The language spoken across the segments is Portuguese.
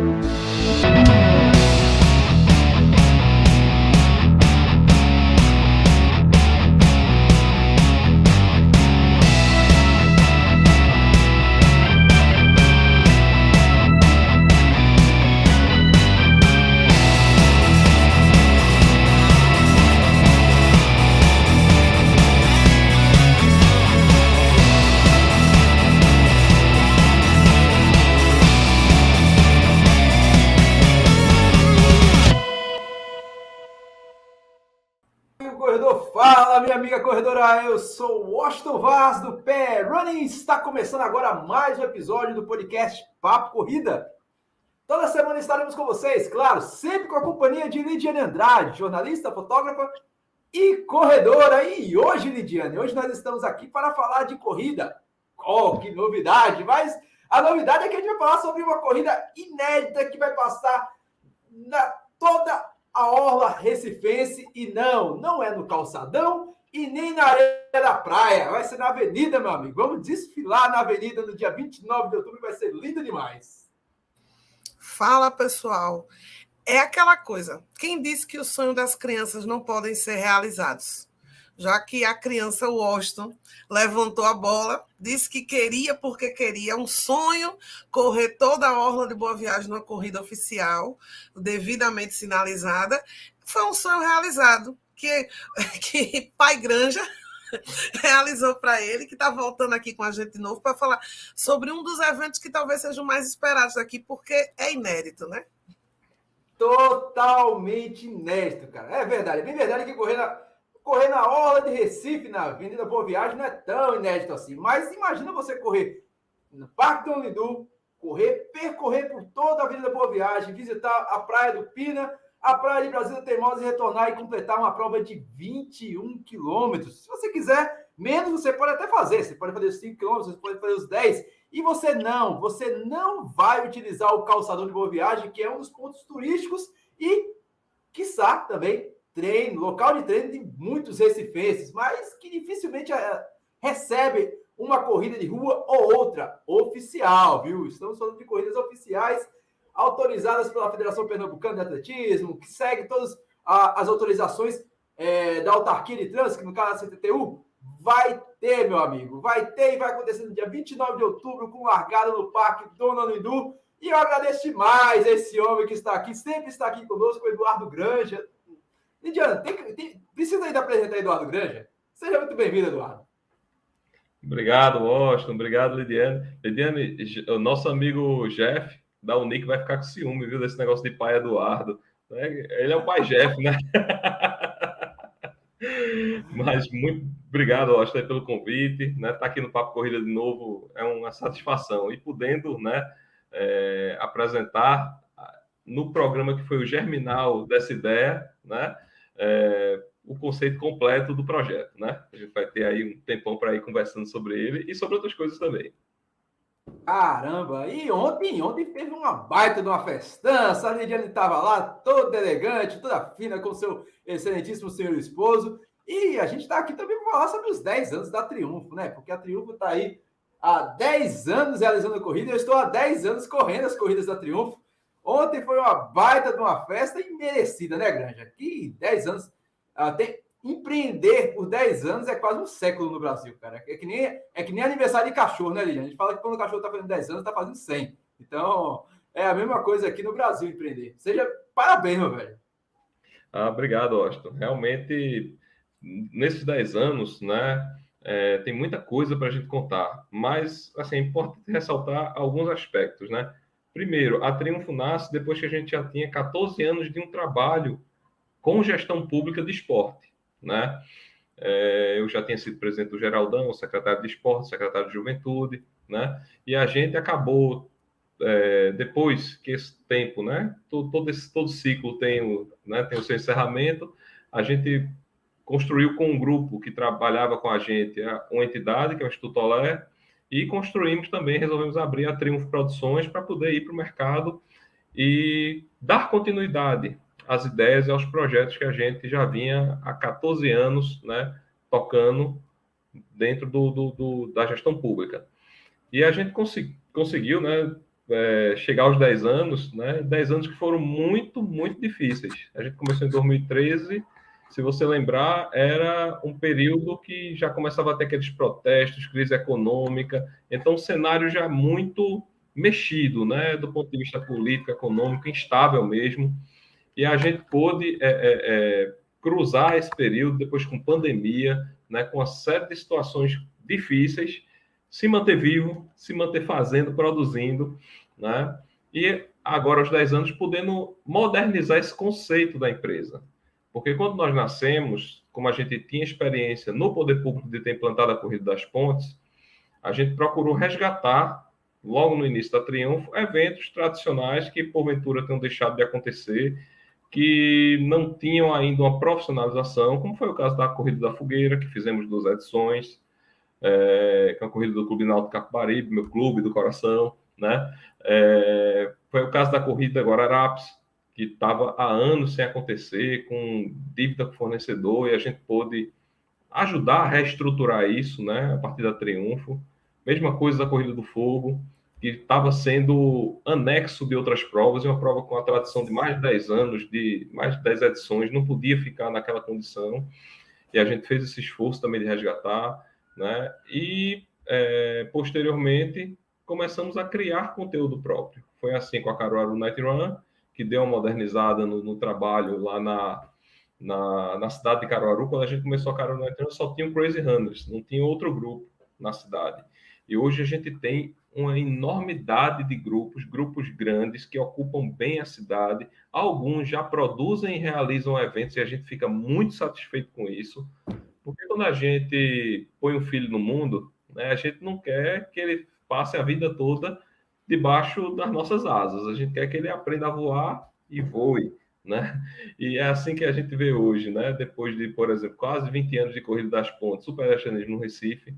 amiga corredora, eu sou Washington Vaz do Pé Running. Está começando agora mais um episódio do podcast Papo Corrida. Toda semana estaremos com vocês, claro, sempre com a companhia de Lidiane Andrade, jornalista, fotógrafa e corredora. E hoje, Lidiane, hoje nós estamos aqui para falar de corrida. Oh, que novidade! Mas a novidade é que a gente vai falar sobre uma corrida inédita que vai passar na toda a orla recifense e não, não é no calçadão e nem na areia da praia. Vai ser na avenida, meu amigo. Vamos desfilar na avenida no dia 29 de outubro. Vai ser lindo demais. Fala, pessoal. É aquela coisa. Quem disse que o sonho das crianças não podem ser realizados? Já que a criança Washington levantou a bola, disse que queria porque queria um sonho correr toda a orla de Boa Viagem numa corrida oficial, devidamente sinalizada. Foi um sonho realizado que, que Pai Granja realizou para ele, que está voltando aqui com a gente de novo para falar sobre um dos eventos que talvez sejam mais esperados aqui, porque é inédito, né? Totalmente inédito, cara. É verdade, é bem verdade que correr na, correr na Orla de Recife, na Avenida Boa Viagem, não é tão inédito assim. Mas imagina você correr no Parque do Lindu, correr, percorrer por toda a Avenida Boa Viagem, visitar a Praia do Pina, a Praia de Brasília Teimosa e retornar e completar uma prova de 21 quilômetros. Se você quiser, menos você pode até fazer. Você pode fazer os 5 quilômetros, você pode fazer os 10. E você não, você não vai utilizar o calçadão de boa viagem, que é um dos pontos turísticos e, quiçá, também treino, local de treino de muitos recifenses, mas que dificilmente eh, recebe uma corrida de rua ou outra oficial, viu? Estamos falando de corridas oficiais autorizadas pela Federação Pernambucana de Atletismo, que segue todas as autorizações é, da autarquia de trânsito, no caso da CTTU, vai ter, meu amigo, vai ter e vai acontecer no dia 29 de outubro, com largada no Parque Dona Lindu. E eu agradeço demais esse homem que está aqui, sempre está aqui conosco, o Eduardo Granja. Lidiana, tem, tem, precisa ainda apresentar Eduardo Granja? Seja muito bem-vindo, Eduardo. Obrigado, Washington. Obrigado, Lidiane. Lidiane, o nosso amigo Jeff da Unic vai ficar com ciúme, viu, desse negócio de pai Eduardo. Né? Ele é o pai Jeff, né? Mas muito obrigado, Austin, pelo convite. Né? Tá aqui no Papo Corrida de novo é uma satisfação. E podendo né, é, apresentar no programa que foi o germinal dessa ideia, né? É, o conceito completo do projeto, né? A gente vai ter aí um tempão para ir conversando sobre ele e sobre outras coisas também. Caramba! E ontem, ontem teve uma baita de uma festança. A Lidiane estava lá, toda elegante, toda fina, com seu excelentíssimo senhor esposo. E a gente está aqui também para falar sobre os 10 anos da Triunfo, né? Porque a Triunfo está aí há 10 anos realizando a corrida. Eu estou há 10 anos correndo as corridas da Triunfo. Ontem foi uma baita de uma festa e merecida, né, Granja? Que 10 anos. Uh, tem, empreender por 10 anos é quase um século no Brasil, cara. É que nem, é que nem aniversário de cachorro, né, Lilian? A gente fala que quando o cachorro está fazendo 10 anos, está fazendo 100. Então, é a mesma coisa aqui no Brasil empreender. Seja parabéns, meu velho. Ah, obrigado, Austin. Realmente, nesses 10 anos, né, é, tem muita coisa para a gente contar, mas, assim, é importante ressaltar alguns aspectos, né? Primeiro, a Triunfo nasce depois que a gente já tinha 14 anos de um trabalho com gestão pública de esporte né? É, eu já tinha sido presidente do Geraldão, secretário de Esporte, secretário de Juventude, né? E a gente acabou, é, depois que esse tempo, né? Todo, esse todo ciclo tem o, né, tem o seu encerramento, a gente construiu com um grupo que trabalhava com a gente uma entidade, que é o Instituto Olé, e construímos também, resolvemos abrir a Triunfo Produções para poder ir para o mercado e dar continuidade às ideias e aos projetos que a gente já vinha há 14 anos né, tocando dentro do, do, do da gestão pública. E a gente consegui, conseguiu, né, é, chegar aos 10 anos, né? 10 anos que foram muito, muito difíceis. A gente começou em 2013, se você lembrar, era um período que já começava a ter aqueles protestos, crise econômica, então um cenário já muito mexido, né? Do ponto de vista político, econômico, instável mesmo. E a gente pôde é, é, é cruzar esse período, depois com pandemia, né? Com uma série de situações difíceis, se manter vivo, se manter fazendo, produzindo, né? E agora, aos 10 anos, podendo modernizar esse conceito da empresa. Porque quando nós nascemos, como a gente tinha experiência no poder público de ter implantado a Corrida das Pontes, a gente procurou resgatar, logo no início da Triunfo, eventos tradicionais que, porventura, tenham deixado de acontecer, que não tinham ainda uma profissionalização, como foi o caso da Corrida da Fogueira, que fizemos duas edições, é, que é a corrida do Clube Náutico Capibaribe, meu clube do coração, né? É, foi o caso da corrida Guararapes, que estava há anos sem acontecer, com dívida com fornecedor, e a gente pôde ajudar a reestruturar isso, né? A partir da Triunfo. Mesma coisa da Corrida do Fogo, que estava sendo anexo de outras provas, e uma prova com a tradição de mais de 10 anos, de mais de 10 edições, não podia ficar naquela condição. E a gente fez esse esforço também de resgatar né? E é, posteriormente começamos a criar conteúdo próprio. Foi assim com a Caruaru Night Run, que deu uma modernizada no, no trabalho lá na, na, na, cidade de Caruaru. Quando a gente começou a Caruaru Night Run, só tinha o Crazy Runners, não tinha outro grupo na cidade. E hoje a gente tem uma enormidade de grupos, grupos grandes que ocupam bem a cidade. Alguns já produzem e realizam eventos e a gente fica muito satisfeito com isso. Porque quando a gente põe um filho no mundo, né, a gente não quer que ele passe a vida toda debaixo das nossas asas. A gente quer que ele aprenda a voar e voe, né? E é assim que a gente vê hoje, né? Depois de, por exemplo, quase 20 anos de corrida das pontes, superestianismo no Recife,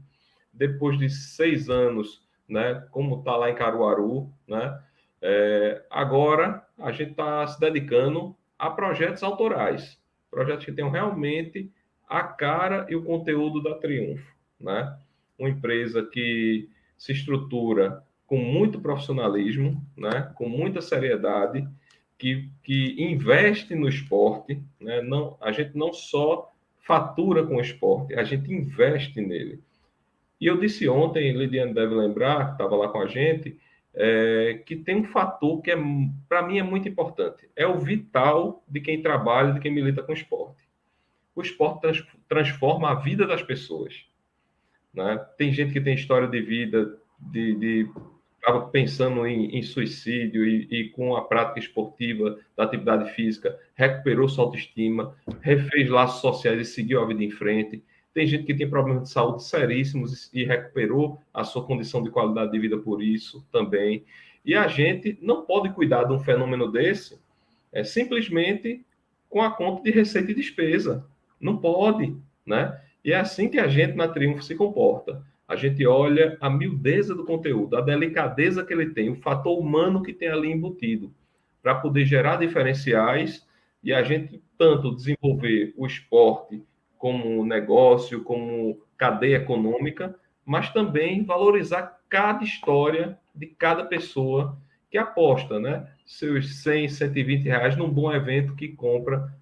depois de seis anos, né? Como está lá em Caruaru, né? É, agora a gente está se dedicando a projetos autorais, projetos que tenham realmente a cara e o conteúdo da Triunfo, né? Uma empresa que se estrutura com muito profissionalismo, né? Com muita seriedade, que, que investe no esporte, né? Não, a gente não só fatura com o esporte, a gente investe nele. E eu disse ontem, Lidiane deve lembrar, que estava lá com a gente, é, que tem um fator que é, para mim é muito importante. É o vital de quem trabalha, de quem milita com esporte o esporte trans, transforma a vida das pessoas. Né? Tem gente que tem história de vida, de, de estava pensando em, em suicídio e, e, com a prática esportiva da atividade física recuperou sua autoestima, refez laços sociais e seguiu a vida em frente. Tem gente que tem problemas de saúde seríssimos e recuperou a sua condição de qualidade de vida por isso também. E a gente não pode cuidar de um fenômeno desse é, simplesmente com a conta de receita e despesa. Não pode, né? E é assim que a gente na Triunfo se comporta. A gente olha a miudeza do conteúdo, a delicadeza que ele tem, o fator humano que tem ali embutido, para poder gerar diferenciais e a gente tanto desenvolver o esporte como negócio, como cadeia econômica, mas também valorizar cada história de cada pessoa que aposta, né? Seus 100, 120 reais num bom evento que compra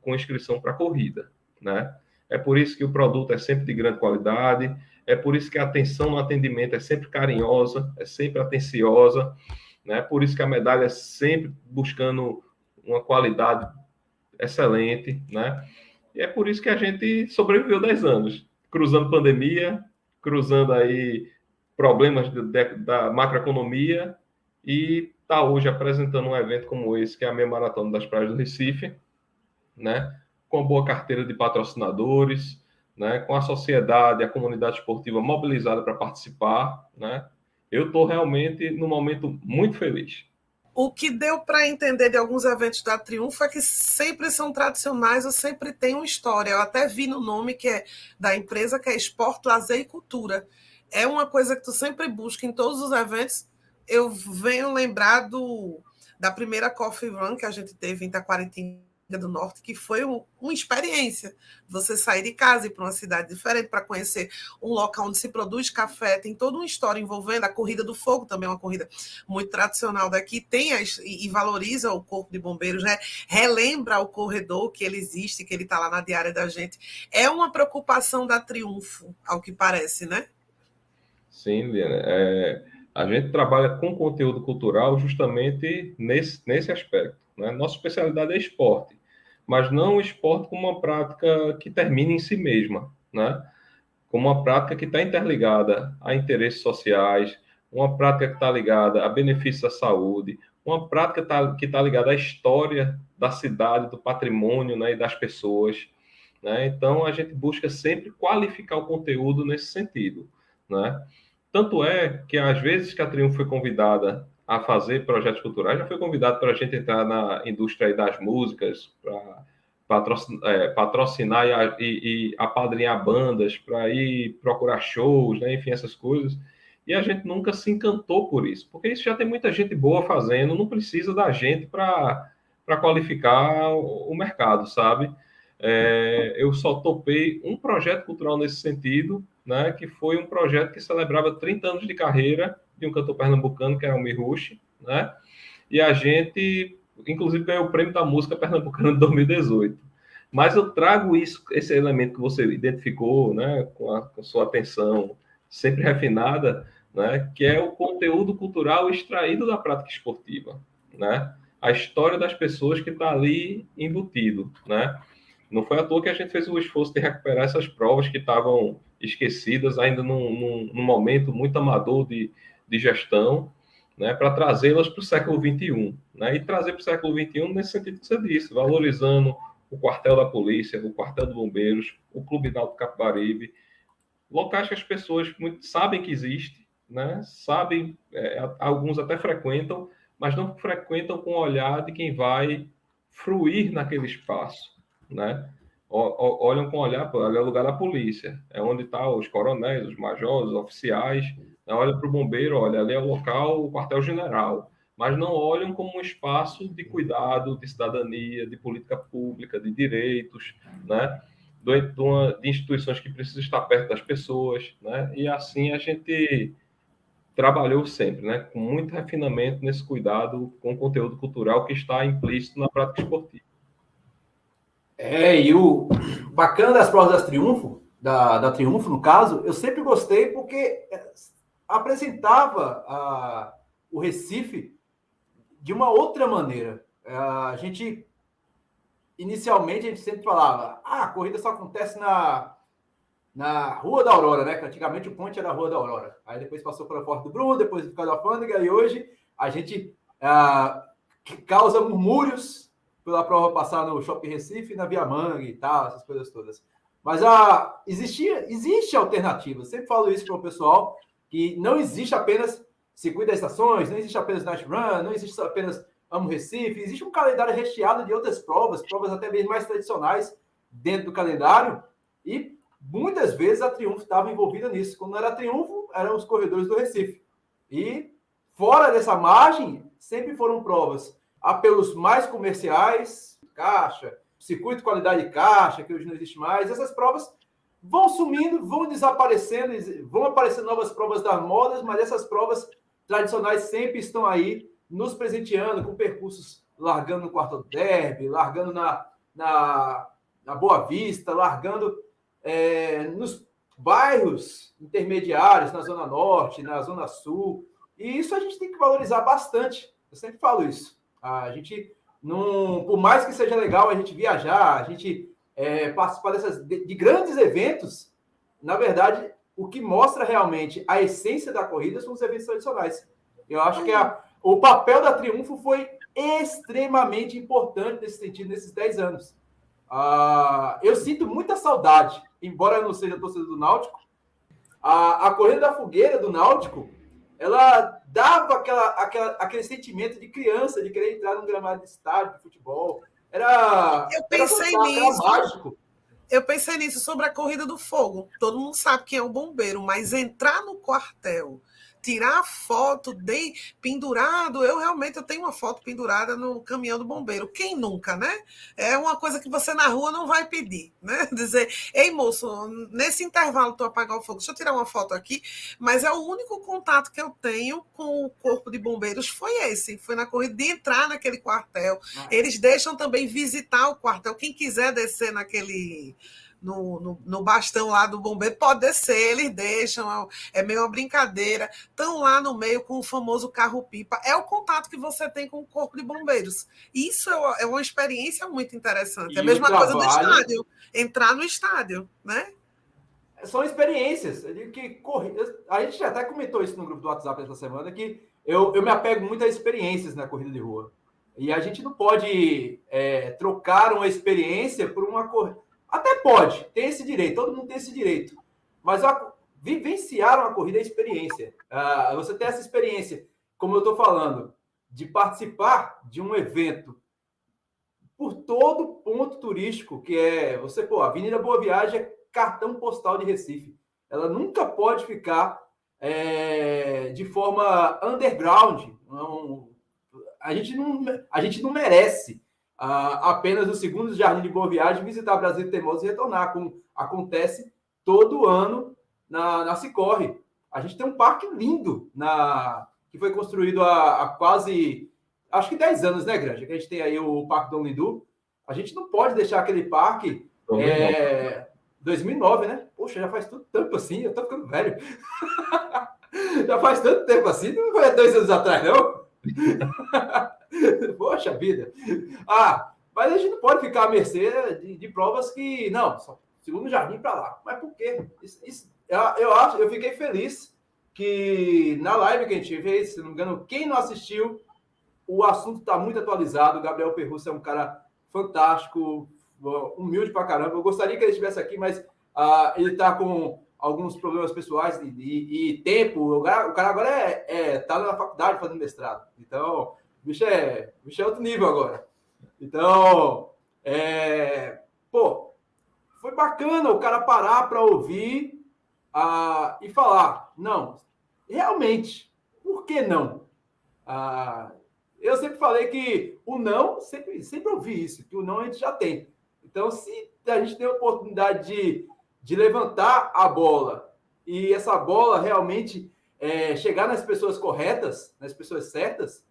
com inscrição para corrida né? É por isso que o produto é sempre de grande qualidade, é por isso que a atenção no atendimento é sempre carinhosa, é sempre atenciosa, né? Por isso que a medalha é sempre buscando uma qualidade excelente, né? E é por isso que a gente sobreviveu 10 anos, cruzando pandemia, cruzando aí problemas de, de, da macroeconomia e está hoje apresentando um evento como esse, que é a meia maratona das praias do Recife, né? com boa carteira de patrocinadores, né, com a sociedade, a comunidade esportiva mobilizada para participar, né, eu estou realmente num momento muito feliz. O que deu para entender de alguns eventos da Triunfo é que sempre são tradicionais ou sempre tem uma história. Eu até vi no nome que é da empresa, que é Esporte, Lazer e Cultura. É uma coisa que tu sempre busca em todos os eventos. Eu venho lembrar do, da primeira Coffee Run que a gente teve em Itaquaritim do Norte, que foi um, uma experiência. Você sair de casa e ir para uma cidade diferente para conhecer um local onde se produz café, tem toda uma história envolvendo a corrida do fogo, também é uma corrida muito tradicional daqui, tem as, e, e, valoriza o corpo de bombeiros, né? relembra o corredor que ele existe, que ele está lá na diária da gente. É uma preocupação da Triunfo, ao que parece, né? Sim, Liana. É, a gente trabalha com conteúdo cultural justamente nesse, nesse aspecto. Né? Nossa especialidade é esporte mas não o esporte como uma prática que termina em si mesma, né? Como uma prática que está interligada a interesses sociais, uma prática que está ligada a benefícios da saúde, uma prática tá, que está ligada à história da cidade, do patrimônio né, e das pessoas. Né? Então, a gente busca sempre qualificar o conteúdo nesse sentido. Né? Tanto é que, às vezes que a Triunfo foi convidada a fazer projetos culturais, já foi convidado para a gente entrar na indústria das músicas, para patrocinar, é, patrocinar e, e, e, apadrinhar bandas, para ir procurar shows, né? enfim, essas coisas. E a gente nunca se encantou por isso, porque isso já tem muita gente boa fazendo, não precisa da gente para qualificar o, o mercado, sabe? É, eu só topei um projeto cultural nesse sentido, né, que foi um projeto que celebrava 30 anos de carreira de um cantor pernambucano, que é o Mirushi, né? E a gente, inclusive, ganhou o prêmio da música pernambucana de 2018. Mas eu trago isso, esse elemento que você identificou, né, com a, com sua atenção sempre refinada, né, que é o conteúdo cultural extraído da prática esportiva, né? A história das pessoas que está ali embutido, né? Não foi à toa que a gente fez o esforço de recuperar essas provas que estavam esquecidas ainda num, num, num momento muito amador de, de gestão, né, para trazê-las para o século XXI. Né, e trazer para o século XXI nesse sentido que você disse, valorizando o quartel da polícia, o quartel de bombeiros, o Clube Náutico Capibaribe, locais que as pessoas muito, sabem que existe, né, sabem, é, alguns até frequentam, mas não frequentam com o olhar de quem vai fruir naquele espaço, né? Olham com olhar, ali é o lugar da polícia, é onde estão tá os coronéis, os majores, os oficiais, né? olha para o bombeiro, olha, ali é o local, o quartel-general, mas não olham como um espaço de cuidado, de cidadania, de política pública, de direitos, né? de, uma, de instituições que precisam estar perto das pessoas, né? E assim a gente trabalhou sempre, né? Com muito refinamento nesse cuidado com o conteúdo cultural que está implícito na prática esportiva. É, e o bacana das provas das Triunfo, da, da Triunfo, no caso, eu sempre gostei porque é, apresentava a, o Recife de uma outra maneira. É, a gente, inicialmente, a gente sempre falava, ah, a corrida só acontece na, na Rua da Aurora, né? Que antigamente o ponte era a Rua da Aurora. Aí depois passou pela Porta do Bruno, depois do Alfândega, e hoje a gente ah, causa murmúrios pela prova passar no Shopping Recife, na Via Mangue e tal, essas coisas todas. Mas a, existia, existe alternativa. sempre falo isso para o pessoal, que não existe apenas circuito das estações, não existe apenas Night Run, não existe apenas Amo Recife, existe um calendário recheado de outras provas, provas até mesmo mais tradicionais dentro do calendário, e muitas vezes a Triunfo estava envolvida nisso. Quando era Triunfo, eram os corredores do Recife. E fora dessa margem, sempre foram provas apelos mais comerciais, caixa, circuito de qualidade de caixa, que hoje não existe mais, essas provas vão sumindo, vão desaparecendo, vão aparecendo novas provas das modas, mas essas provas tradicionais sempre estão aí nos presenteando com percursos largando no quarto derby, largando na, na, na Boa Vista, largando é, nos bairros intermediários, na Zona Norte, na Zona Sul. E isso a gente tem que valorizar bastante. Eu sempre falo isso. A gente não, por mais que seja legal a gente viajar, a gente é, participar dessas de, de, grandes eventos, na verdade, o que mostra realmente a essência da corrida são os eventos tradicionais. Eu acho que a, o papel da Triunfo foi extremamente importante nesse sentido, nesses 10 anos. Ah, eu sinto muita saudade, embora eu não seja torcedor do Náutico, a, a corrida da fogueira do Náutico ela dava aquela, aquela, aquele sentimento de criança, de querer entrar num gramado de estádio de futebol. Era. Eu pensei era nisso. Era mágico. Eu pensei nisso sobre a corrida do fogo. Todo mundo sabe quem é o bombeiro, mas entrar no quartel, tirar foto de pendurado, eu realmente eu tenho uma foto pendurada no caminhão do bombeiro. Quem nunca, né? É uma coisa que você na rua não vai pedir, né? Dizer, ei moço, nesse intervalo tu apagar o fogo, deixa eu tirar uma foto aqui, mas é o único contato que eu tenho com o corpo de bombeiros foi esse, foi na corrida de entrar naquele quartel. Ah. Eles deixam também visitar o quartel, quem quiser descer naquele no, no, no, bastão lá do bombeiro, pode descer, eles deixam, é meio uma brincadeira. Estão lá no meio com o famoso carro-pipa. É o contato que você tem com o corpo de bombeiros. Isso é uma experiência muito interessante. E é a mesma trabalho... coisa do estádio, entrar no estádio, né? São experiências. Que corre... A gente até comentou isso no grupo do WhatsApp essa semana, que eu, eu me apego muito a experiências na corrida de rua. E a gente não pode é, trocar uma experiência por uma corrida até pode, tem esse direito, todo mundo tem esse direito. Mas a, vivenciar uma corrida é experiência. Uh, você tem essa experiência, como eu estou falando, de participar de um evento por todo ponto turístico, que é você, pô, Avenida Boa Viagem é cartão postal de Recife. Ela nunca pode ficar é, de forma underground. Não, a, gente não, a gente não merece apenas no segundo Jardim de Boa Viagem, visitar Brasil Teimoso e retornar, como acontece todo ano na, na Cicorre. A gente tem um parque lindo na que foi construído há, há quase, acho que 10 anos, né, Grande? Que a gente tem aí o Parque Dom Lindu. A gente não pode deixar aquele parque... 2009. É, 2009, né? Poxa, já faz tanto tempo assim, eu tô ficando velho. já faz tanto tempo assim, não foi dois anos atrás, não? Poxa vida. Ah, mas a gente não pode ficar à mercê de, de provas que, não, só segundo jardim para lá. Mas por quê? Isso, isso, eu, eu, acho, eu fiquei feliz que na live que a gente fez, se não me engano, quem não assistiu, o assunto está muito atualizado. O Gabriel Perrusso é um cara fantástico, humilde pra caramba. Eu gostaria que ele estivesse aqui, mas uh, ele está com alguns problemas pessoais e, e, e tempo. O cara, o cara agora é, é, tá na faculdade fazendo mestrado. Então, bicho é, bicho é outro nível agora. Então, é, pô, foi bacana o cara parar para ouvir e falar, não, realmente, por que não? Eu sempre falei que o não, sempre, sempre ouvi isso, que o não a gente já tem. Então, se a gente tem a oportunidade de, de levantar a bola e essa bola realmente é, chegar nas pessoas corretas, nas pessoas certas,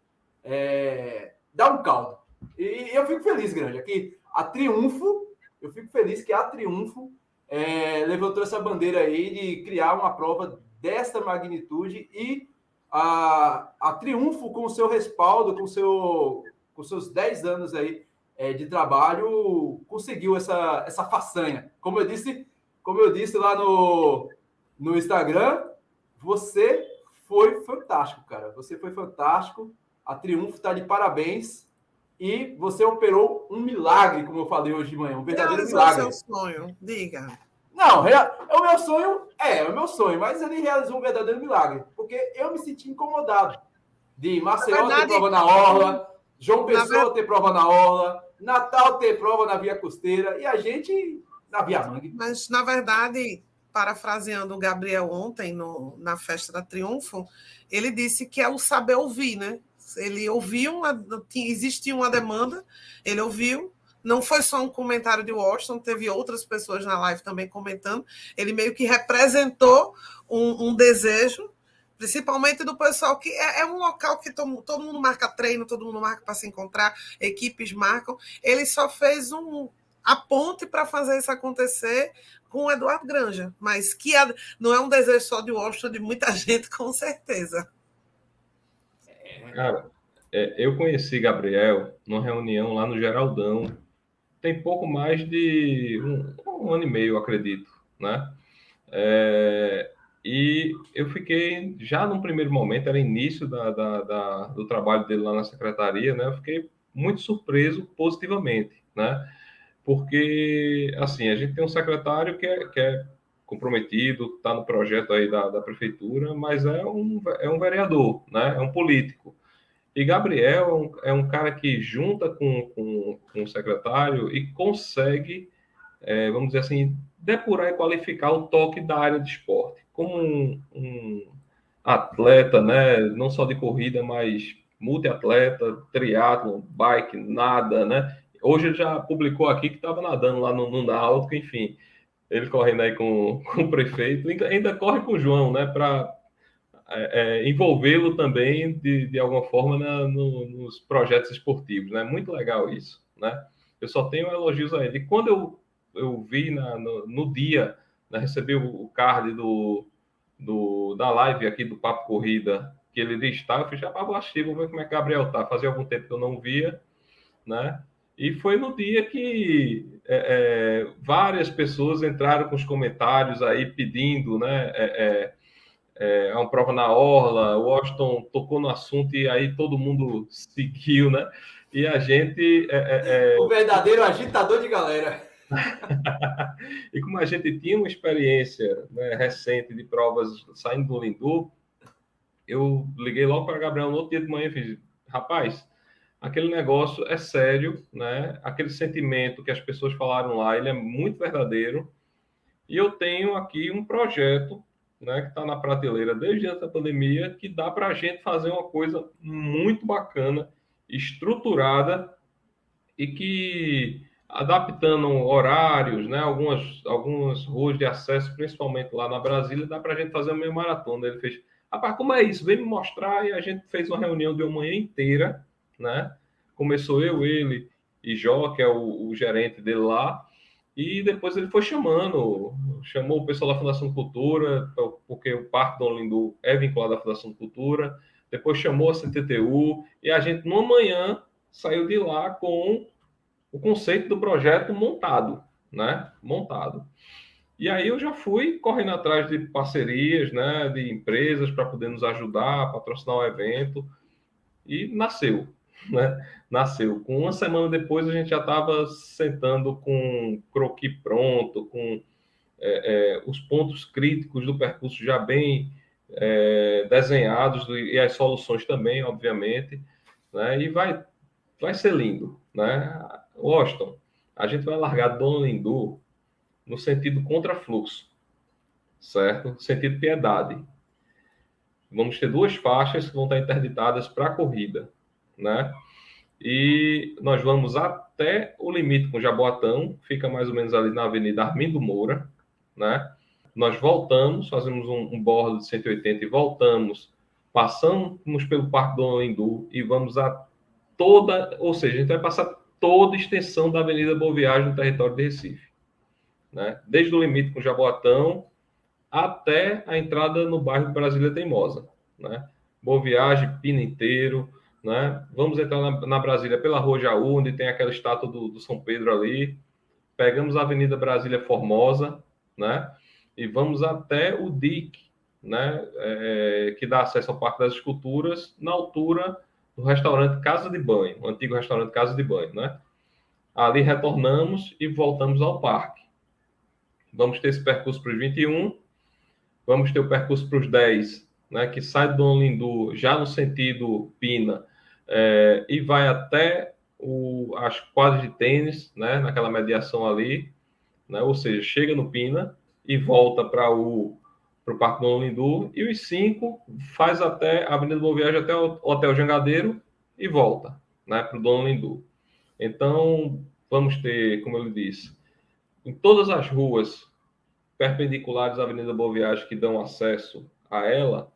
é, dá um caldo. E eu fico feliz, Grande, aqui a Triunfo, eu fico feliz que a Triunfo é, levantou essa bandeira aí de criar uma prova desta magnitude e a, a Triunfo, com o seu respaldo, com, seu, com seus 10 anos aí é, de trabalho, conseguiu essa, essa façanha. Como eu disse, como eu disse lá no, no Instagram, você foi fantástico, cara. Você foi fantástico. A Triunfo está de parabéns. E você operou um milagre, como eu falei hoje de manhã, um verdadeiro Realizou milagre. o seu sonho, diga. Não, é o meu sonho, é, é o meu sonho, mas ele realizou um verdadeiro milagre, porque eu me senti incomodado de Maceió verdade, ter prova na Orla, João Pessoa ter prova na Orla, Natal ter prova na Via Costeira e a gente na Via Mangue. Mas, na verdade, parafraseando o Gabriel ontem no, na festa da Triunfo, ele disse que é o saber ouvir, né? Ele ouviu, uma, existia uma demanda, ele ouviu, não foi só um comentário de Washington, teve outras pessoas na live também comentando. Ele meio que representou um, um desejo, principalmente do pessoal que é, é um local que todo, todo, mundo marca treino, todo mundo marca para se encontrar, equipes marcam. Ele só fez um a ponte para fazer isso acontecer com o Eduardo Granja, mas que não é um desejo só de Washington, de muita gente, com certeza. Cara, é, eu conheci Gabriel numa reunião lá no Geraldão, tem pouco mais de um, um ano e meio, acredito, né? É, e eu fiquei, já no primeiro momento, era início da, da, da, do trabalho dele lá na secretaria, né? Eu fiquei muito surpreso positivamente, né? Porque, assim, a gente tem um secretário que é, que é comprometido, está no projeto aí da, da prefeitura, mas é um, é um vereador, né? É um político. E Gabriel é um, é um cara que junta com, com, com, o secretário e consegue, é, vamos dizer assim, depurar e qualificar o toque da área de esporte. Como um, um atleta, né? Não só de corrida, mas multiatleta, triatlo, bike, nada, né? Hoje ele já publicou aqui que estava nadando lá no, no Náutico, enfim. Ele correndo aí com, com o prefeito, ainda, ainda corre com o João, né? Para é, é, envolvê-lo também de, de alguma forma no, nos projetos esportivos, né? Muito legal isso, né? Eu só tenho elogios a ele. Quando eu, eu vi na, no, no dia, né, recebi o, card do, do, da live aqui do Papo Corrida, que ele está, eu fiz, ah, vou assistir, vou ver como é que Gabriel tá. Fazia algum tempo que eu não via, né? E foi no dia que é, é, várias pessoas entraram com os comentários aí pedindo, né? É, é, é uma prova na orla, o Washington tocou no assunto e aí todo mundo seguiu, né? E a gente. É, é, o verdadeiro agitador de galera. e como a gente tinha uma experiência né, recente de provas saindo do Lindu, eu liguei logo para Gabriel no outro dia de manhã e fiz: rapaz, aquele negócio é sério, né? Aquele sentimento que as pessoas falaram lá, ele é muito verdadeiro. E eu tenho aqui um projeto, né, que está na prateleira desde antes da pandemia, que dá para a gente fazer uma coisa muito bacana, estruturada e que adaptando horários, né, algumas algumas ruas de acesso, principalmente lá na Brasília, dá para a gente fazer uma meia maratona. Ele fez, rapaz, como é isso? Vem me mostrar e a gente fez uma reunião de uma manhã inteira né? Começou eu, ele e Jó, que é o, o gerente dele lá, e depois ele foi chamando, chamou o pessoal da Fundação Cultura, porque o Parque Dom Lindu é vinculado à Fundação Cultura, depois chamou a CTTU, e a gente, numa manhã, saiu de lá com o conceito do projeto montado, né? Montado. E aí eu já fui correndo atrás de parcerias, né, de empresas para poder nos ajudar, patrocinar o evento, e nasceu né, nasceu. Com uma semana depois, a gente já estava sentando com croqui pronto, com é, é, os pontos críticos do percurso já bem é, desenhados e as soluções também, obviamente, né, e vai, vai ser lindo. Né? Washington, a gente vai largar Dona Lindu no sentido contrafluxo, certo? Sentido piedade. Vamos ter duas faixas que vão estar interditadas para a corrida né? E nós vamos até o limite com Jaboatão, fica mais ou menos ali na Avenida Armindo Moura, né? Nós voltamos, fazemos um, um bordo de 180 e voltamos, passamos pelo Parque do Hindu e vamos a toda, ou seja, a gente vai passar toda a extensão da Avenida Boa Viagem no território de Recife, né? Desde o limite com Jaboatão até a entrada no bairro Brasília Teimosa, né? Boa Viagem, Pina inteiro, né? Vamos entrar na, na, Brasília pela Rua Jaú, onde tem aquela estátua do, do, São Pedro ali. Pegamos a Avenida Brasília Formosa, né? E vamos até o DIC, né? É, que dá acesso ao Parque das Esculturas, na altura do restaurante Casa de Banho, o antigo restaurante Casa de Banho, né? Ali retornamos e voltamos ao parque. Vamos ter esse percurso para os 21, vamos ter o percurso para os 10, né? Que sai do Dom Lindu já no sentido Pina é, e vai até o, as quadras de tênis, né, naquela mediação ali, né, ou seja, chega no Pina e volta para o para o Parque Dom Lindu, e os cinco faz até a Avenida Boa Viagem até o Hotel Jangadeiro e volta né, para o Dom Lindu. Então, vamos ter, como eu disse, em todas as ruas perpendiculares à Avenida Boa Viagem que dão acesso a ela,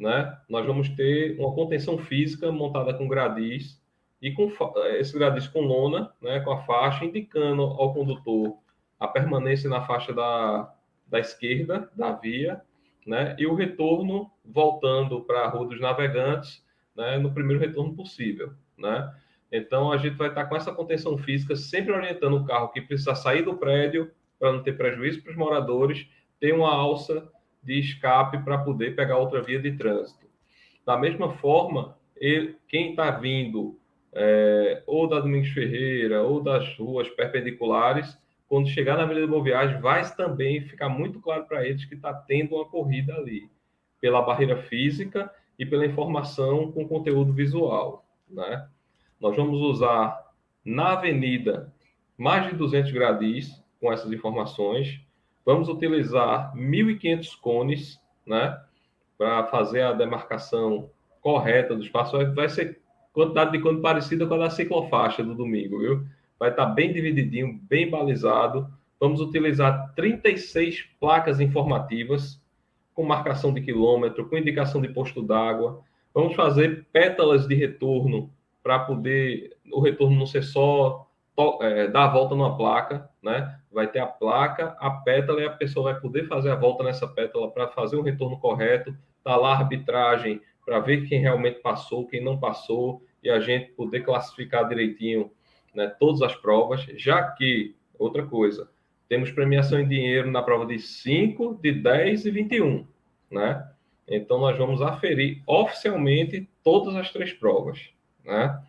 né, nós vamos ter uma contenção física montada com gradis e com esse gradis com lona, né, com a faixa, indicando ao condutor a permanência na faixa da, da esquerda da via, né, e o retorno voltando para a Rua dos Navegantes, né, no primeiro retorno possível, né. Então a gente vai estar com essa contenção física sempre orientando o carro que precisa sair do prédio para não ter prejuízo para os moradores, ter uma alça de escape para poder pegar outra via de trânsito. Da mesma forma, ele, quem está vindo é, ou da Domingos Ferreira ou das ruas perpendiculares, quando chegar na Avenida Boa Viagem, vai também ficar muito claro para eles que está tendo uma corrida ali, pela barreira física e pela informação com conteúdo visual. Né? Nós vamos usar na avenida mais de 200 gradis com essas informações, Vamos utilizar 1.500 cones, né? para fazer a demarcação correta do espaço, vai, ser quantidade de quando parecida com a da ciclofaixa do domingo, viu? Vai estar tá bem divididinho, bem balizado. Vamos utilizar 36 placas informativas com marcação de quilômetro, com indicação de posto d'água. Vamos fazer pétalas de retorno para poder o retorno não ser só é, dar a volta numa placa, né? Vai ter a placa, a pétala e a pessoa vai poder fazer a volta nessa pétala para fazer o retorno correto. Tá lá a arbitragem para ver quem realmente passou, quem não passou e a gente poder classificar direitinho né, todas as provas, já que outra coisa, temos premiação em dinheiro na prova de 5, de 10 e 21, né? Então nós vamos aferir oficialmente todas as três provas, né?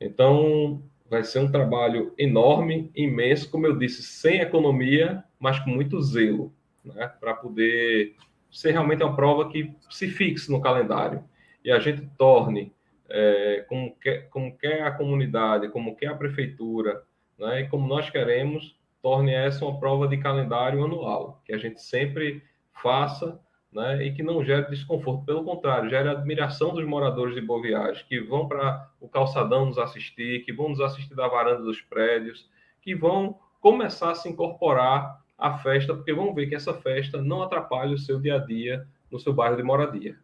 Então vai ser um trabalho enorme, imenso, como eu disse, sem economia, mas com muito zelo, né? Para poder ser realmente uma prova que se fixe no calendário e a gente torne é, como, quer, como quer a comunidade, como quer a prefeitura, né? E como nós queremos, torne essa uma prova de calendário anual, que a gente sempre faça né, e que não gere desconforto. Pelo contrário, gere admiração dos moradores de Boa Viagem, que vão para o calçadão nos assistir, que vão nos assistir da varanda dos prédios, que vão começar a se incorporar à festa, porque vão ver que essa festa não atrapalha o seu dia a dia no seu bairro de moradia.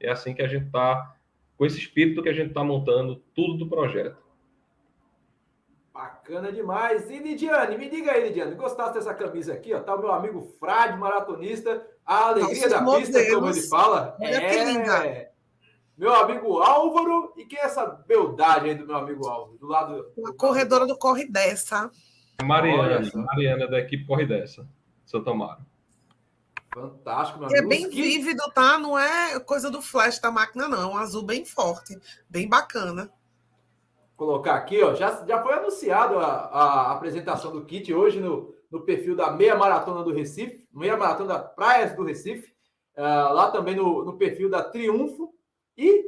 É assim que a gente está, com esse espírito que a gente está montando tudo do projeto. Bacana demais. E Lidiane, me diga aí, Lidiane, gostaste dessa camisa aqui? Ó, tá o meu amigo Frade, maratonista, a alegria da modelos. pista, como ele fala. Olha é, que linda. Meu amigo Álvaro, e quem é essa beldade aí do meu amigo Álvaro? Do lado. A corredora do Corre Dessa. Mariana, Mariana da equipe Corre Dessa, Santa Amaro. Fantástico, meu é amigo. É bem que... vívido, tá? Não é coisa do flash da máquina, não. É um azul bem forte, bem bacana colocar aqui, ó, já, já foi anunciado a, a apresentação do kit hoje no, no perfil da Meia Maratona do Recife, Meia Maratona da Praias do Recife, uh, lá também no, no perfil da Triunfo. E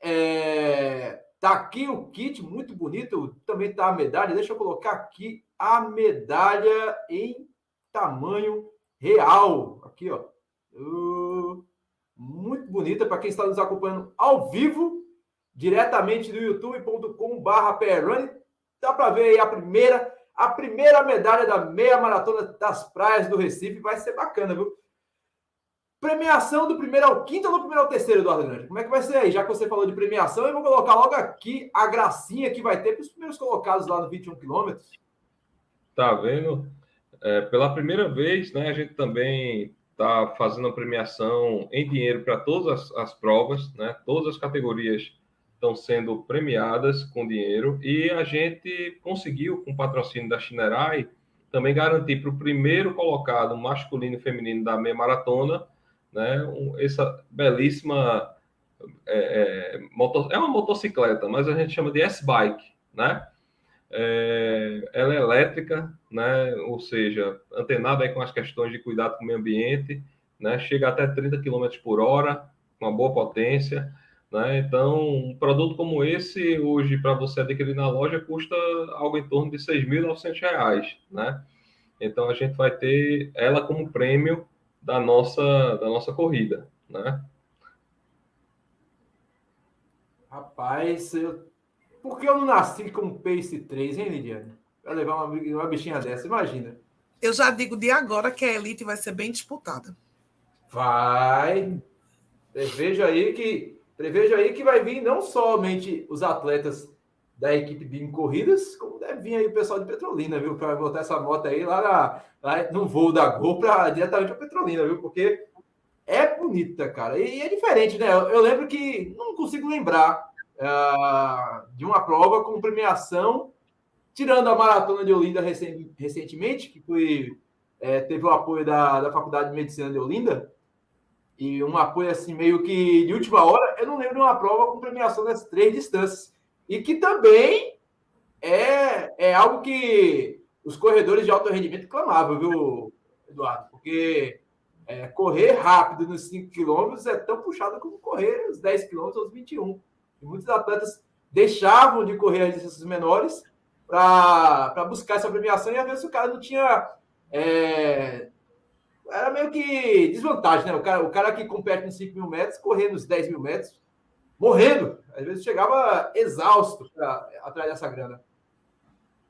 é, tá aqui o kit, muito bonito, também tá a medalha. Deixa eu colocar aqui a medalha em tamanho real. Aqui, ó. Uh, muito bonita para quem está nos acompanhando ao vivo diretamente do youtube.com.br Perrone. Dá para ver aí a primeira, a primeira medalha da meia maratona das praias do Recife. Vai ser bacana, viu? Premiação do primeiro ao quinto ou do primeiro ao terceiro, Eduardo Grande? Como é que vai ser aí? Já que você falou de premiação, eu vou colocar logo aqui a gracinha que vai ter para os primeiros colocados lá no 21 quilômetros. Tá vendo? É, pela primeira vez, né, a gente também está fazendo a premiação em dinheiro para todas as, as provas, né, todas as categorias estão sendo premiadas com dinheiro e a gente conseguiu, com o patrocínio da Chinerai, também garantir para o primeiro colocado masculino e feminino da meia maratona, né, essa belíssima é, é, motor, é uma motocicleta, mas a gente chama de S-bike, né? É, ela é elétrica, né? Ou seja, antenada aí com as questões de cuidado com o meio ambiente, né? Chega até 30 km por hora, uma boa potência. Né? Então, um produto como esse, hoje, para você adquirir na loja, custa algo em torno de R$ 6.900. Né? Então, a gente vai ter ela como prêmio da nossa, da nossa corrida. Né? Rapaz, eu... por que eu não nasci com Pace 3, hein, Lidiane? Para levar uma, uma bichinha dessa, imagina. Eu já digo de agora que a Elite vai ser bem disputada. Vai. Veja aí que Prevejo aí que vai vir não somente os atletas da equipe BIM Corridas, como deve vir aí o pessoal de Petrolina, viu? Para botar essa moto aí lá, na, lá no voo da Gol para diretamente para Petrolina, viu? Porque é bonita, cara. E, é diferente, né? Eu, lembro que não consigo lembrar uh, de uma prova com premiação, tirando a maratona de Olinda recen, recentemente, que foi, é, teve o apoio da, da Faculdade de Medicina de Olinda e um apoio assim meio que de última hora, eu não lembro de uma prova com premiação das três distâncias. E que também é, é algo que os corredores de alto rendimento clamavam, viu, Eduardo? Porque é, correr rápido nos 5 quilômetros é tão puxado como correr os 10 quilômetros aos 21. E muitos atletas deixavam de correr as distâncias menores para buscar essa premiação e às vezes o cara não tinha é, era meio que desvantagem, né? O cara, o cara que compete nos 5 mil metros, correndo nos 10 mil metros, morrendo. Às vezes chegava exausto atrás dessa grana.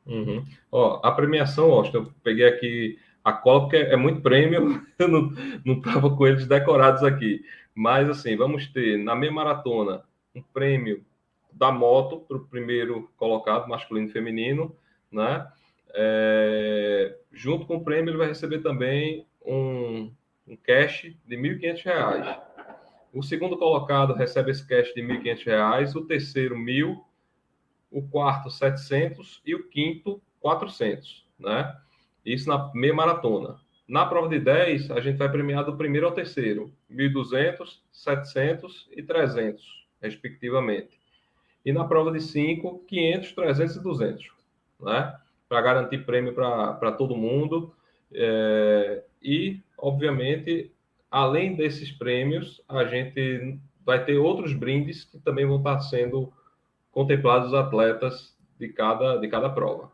Uhum. Ó, a premiação, ó, eu peguei aqui a cola, porque é muito prêmio, eu não estava com eles decorados aqui. Mas, assim, vamos ter na meia maratona um prêmio da moto para o primeiro colocado, masculino e feminino, né? É, junto com o prêmio, ele vai receber também um, um cash de R$ 1.500. O segundo colocado recebe esse cash de R$ 1.500, o terceiro, R$ o quarto, 700 e o quinto, 400, né? Isso na meia maratona. Na prova de 10, a gente vai premiar do primeiro ao terceiro, 1.200, 700 e 300, respectivamente. E na prova de 5, 500, 300 e 200, né? Para garantir prêmio para todo mundo. É, e, obviamente, além desses prêmios, a gente vai ter outros brindes que também vão estar sendo contemplados os atletas de cada, de cada prova.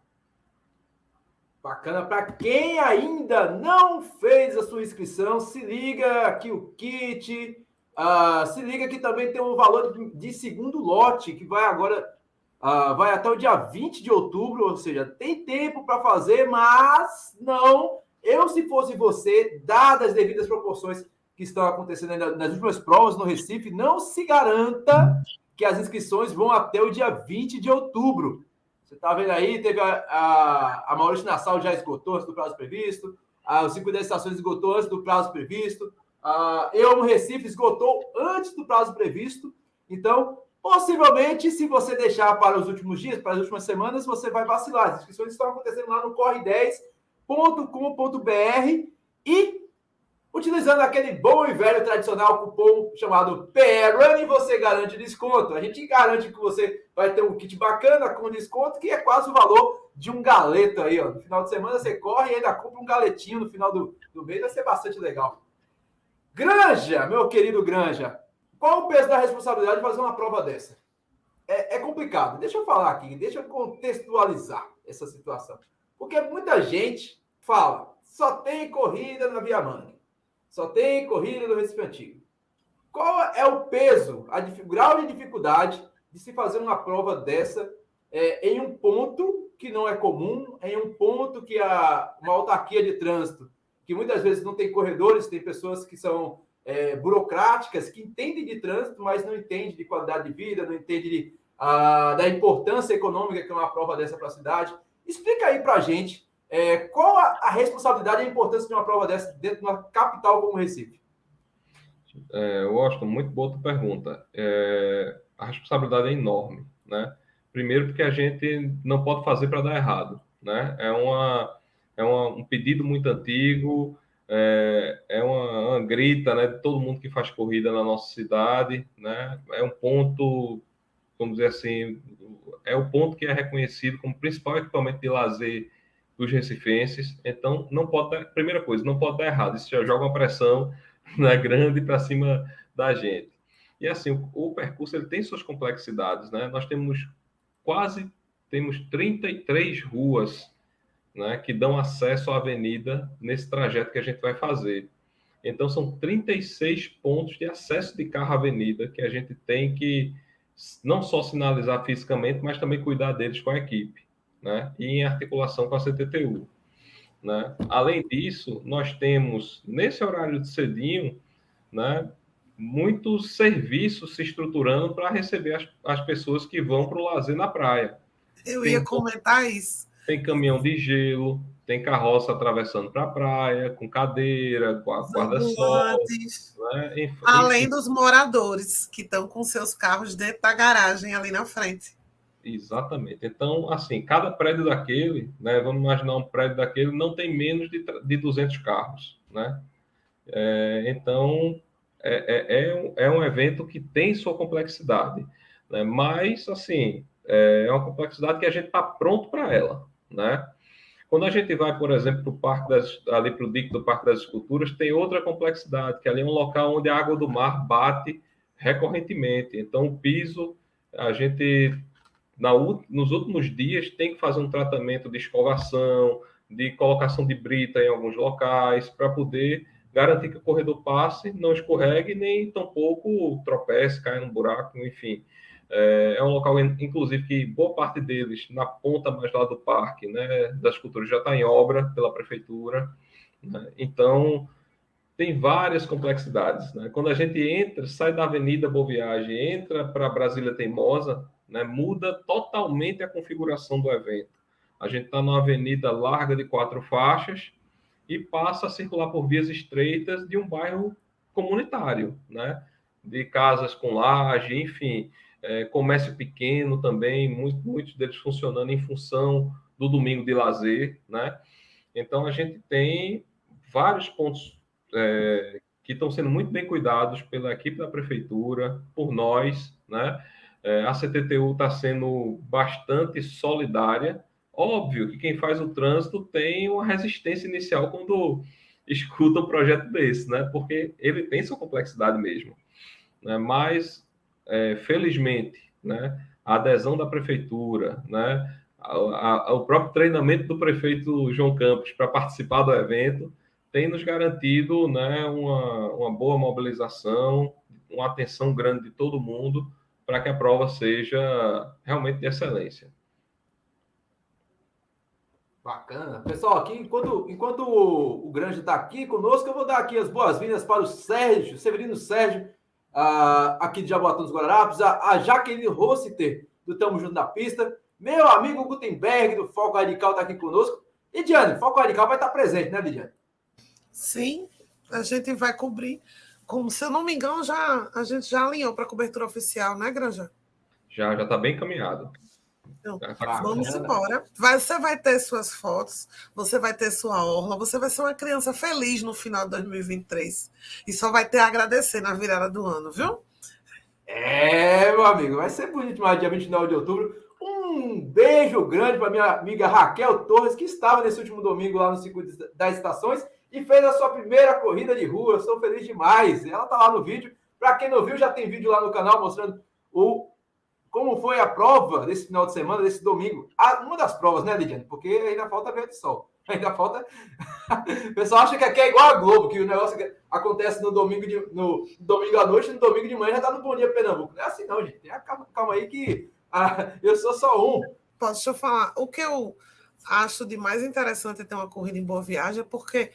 Bacana. Para quem ainda não fez a sua inscrição, se liga aqui o kit. Uh, se liga que também tem um valor de, segundo lote que vai agora uh, vai até o dia 20 de outubro, ou seja, tem tempo para fazer, mas não. Eu, se fosse você, dadas as devidas proporções que estão acontecendo nas últimas provas no Recife, não se garanta que as inscrições vão até o dia 20 de outubro. Você está vendo aí, teve a, a, a Maurício Nassau já esgotou antes do prazo previsto, a, o 5 das estações esgotou antes do prazo previsto, a Eu no Recife esgotou antes do prazo previsto. Então, possivelmente, se você deixar para os últimos dias, para as últimas semanas, você vai vacilar. As inscrições estão acontecendo lá no corre10.com.br e Utilizando aquele bom e velho tradicional cupom chamado PRUN, você garante desconto. A gente garante que você vai ter um kit bacana com desconto, que é quase o valor de um galeto aí, ó. No final de semana você corre e ainda compra um galetinho no final do, do mês, vai ser bastante legal. Granja, meu querido Granja, qual o peso da responsabilidade de fazer uma prova dessa? É, é complicado. Deixa eu falar aqui, deixa eu contextualizar essa situação. Porque muita gente fala, só tem corrida na Via Manga. Só tem corrida do Recife Antigo. Qual é o peso, a grau de dificuldade de se fazer uma prova dessa é, em um ponto que não é comum, em um ponto que a, uma autarquia de trânsito, que muitas vezes não tem corredores, tem pessoas que são é, burocráticas, que entendem de trânsito, mas não entendem de qualidade de vida, não entendem de, a, da importância econômica que é uma prova dessa para a cidade. Explica aí para a gente é, qual a, a, responsabilidade e a importância de uma prova dessa dentro de uma capital como Recife? É, Washington, muito boa tua pergunta. É, a responsabilidade é enorme, né? Primeiro porque a gente não pode fazer para dar errado, né? É, uma, é uma, um pedido muito antigo, é, é uma, uma, grita né, de todo mundo que faz corrida na nossa cidade, né? É um ponto, vamos dizer assim, é o ponto que é reconhecido como principal equipamento de lazer dos recifenses. Então, não pode dar, primeira coisa, não pode dar errado. Isso já joga uma pressão né, grande para cima da gente. E assim, o, o, percurso ele tem suas complexidades, né? Nós temos quase temos 33 ruas, né, que dão acesso à avenida nesse trajeto que a gente vai fazer. Então são 36 pontos de acesso de carro à avenida que a gente tem que não só sinalizar fisicamente, mas também cuidar deles com a equipe né, e em articulação com a CTTU. Né? Além disso, nós temos, nesse horário de cedinho, né, muitos serviços se estruturando para receber as, as pessoas que vão para o lazer na praia. Eu tem, ia comentar isso. Tem caminhão de gelo, tem carroça atravessando para a praia, com cadeira, com a guarda-sol. Né? Além dos moradores que estão com seus carros dentro da garagem ali na frente. Exatamente. Então, assim, cada prédio daquele, né, vamos imaginar um prédio daquele, não tem menos de, de 200 carros, né? É, então, é, é, é, um, é um evento que tem sua complexidade, né? mas, assim, é, é uma complexidade que a gente está pronto para ela, né? Quando a gente vai, por exemplo, para o Parque das, ali para o dique do Parque das Esculturas, tem outra complexidade, que ali é um local onde a água do mar bate recorrentemente. Então, o piso, a gente na, nos últimos dias tem que fazer um tratamento de escovação, de colocação de brita em alguns locais, para poder garantir que o corredor passe, não escorregue, nem tampouco tropece, caia num buraco, enfim. É, é um local, inclusive, que boa parte deles, na ponta mais lá do parque, né, das culturas, já está em obra pela prefeitura. Né? Então, tem várias complexidades. Né? Quando a gente entra, sai da Avenida Boa Viagem, entra para Brasília Teimosa, né, muda totalmente a configuração do evento. A gente está numa avenida larga de quatro faixas e passa a circular por vias estreitas de um bairro comunitário, né? de casas com laje, enfim, é, comércio pequeno também, muito, muitos deles funcionando em função do domingo de lazer, né? Então a gente tem vários pontos é, que estão sendo muito bem cuidados pela equipe da prefeitura, por nós, né? É, a CTTU está sendo bastante solidária. Óbvio que quem faz o trânsito tem uma resistência inicial quando escuta um projeto desse, né? Porque ele tem sua complexidade mesmo. Né? Mas, é, felizmente, né? A adesão da prefeitura, né? A, a, o próprio treinamento do prefeito João Campos para participar do evento tem nos garantido né, uma, uma boa mobilização, uma atenção grande de todo mundo para que a prova seja realmente de excelência. Bacana. Pessoal, aqui, enquanto, enquanto o, o Grande está aqui conosco, eu vou dar aqui as boas-vindas para o Sérgio, Severino Sérgio, uh, aqui de Jaboatão dos Guararapes, a, a Jaqueline Rossiter, do Tamo Junto na Pista, meu amigo Gutenberg, do Foco Radical, está aqui conosco. E Diane, Foco Radical vai estar presente, né, Diane? Sim, a gente vai cobrir como se eu não me engano, já, a gente já alinhou para a cobertura oficial, né, Granja? Já, já está bem caminhado. Então, vamos embora. Vai, você vai ter suas fotos, você vai ter sua orla, você vai ser uma criança feliz no final de 2023. E só vai ter a agradecer na virada do ano, viu? É, meu amigo, vai ser bonito mais dia 29 de outubro. Um beijo grande para minha amiga Raquel Torres, que estava nesse último domingo lá no Circuito das Estações e fez a sua primeira corrida de rua. Estou feliz demais. Ela está lá no vídeo. Para quem não viu, já tem vídeo lá no canal mostrando o como foi a prova desse final de semana, desse domingo. Ah, uma das provas, né, Lidiane? Porque ainda falta ver de sol. Ainda falta. o pessoal acha que aqui é igual a Globo, que o negócio acontece no domingo, de, no domingo à noite, no domingo de manhã já está no Bom Dia Pernambuco. Não é assim, não, gente. Calma, calma aí que ah, eu sou só um. Posso, falar. O que eu acho de mais interessante ter uma corrida em Boa Viagem é porque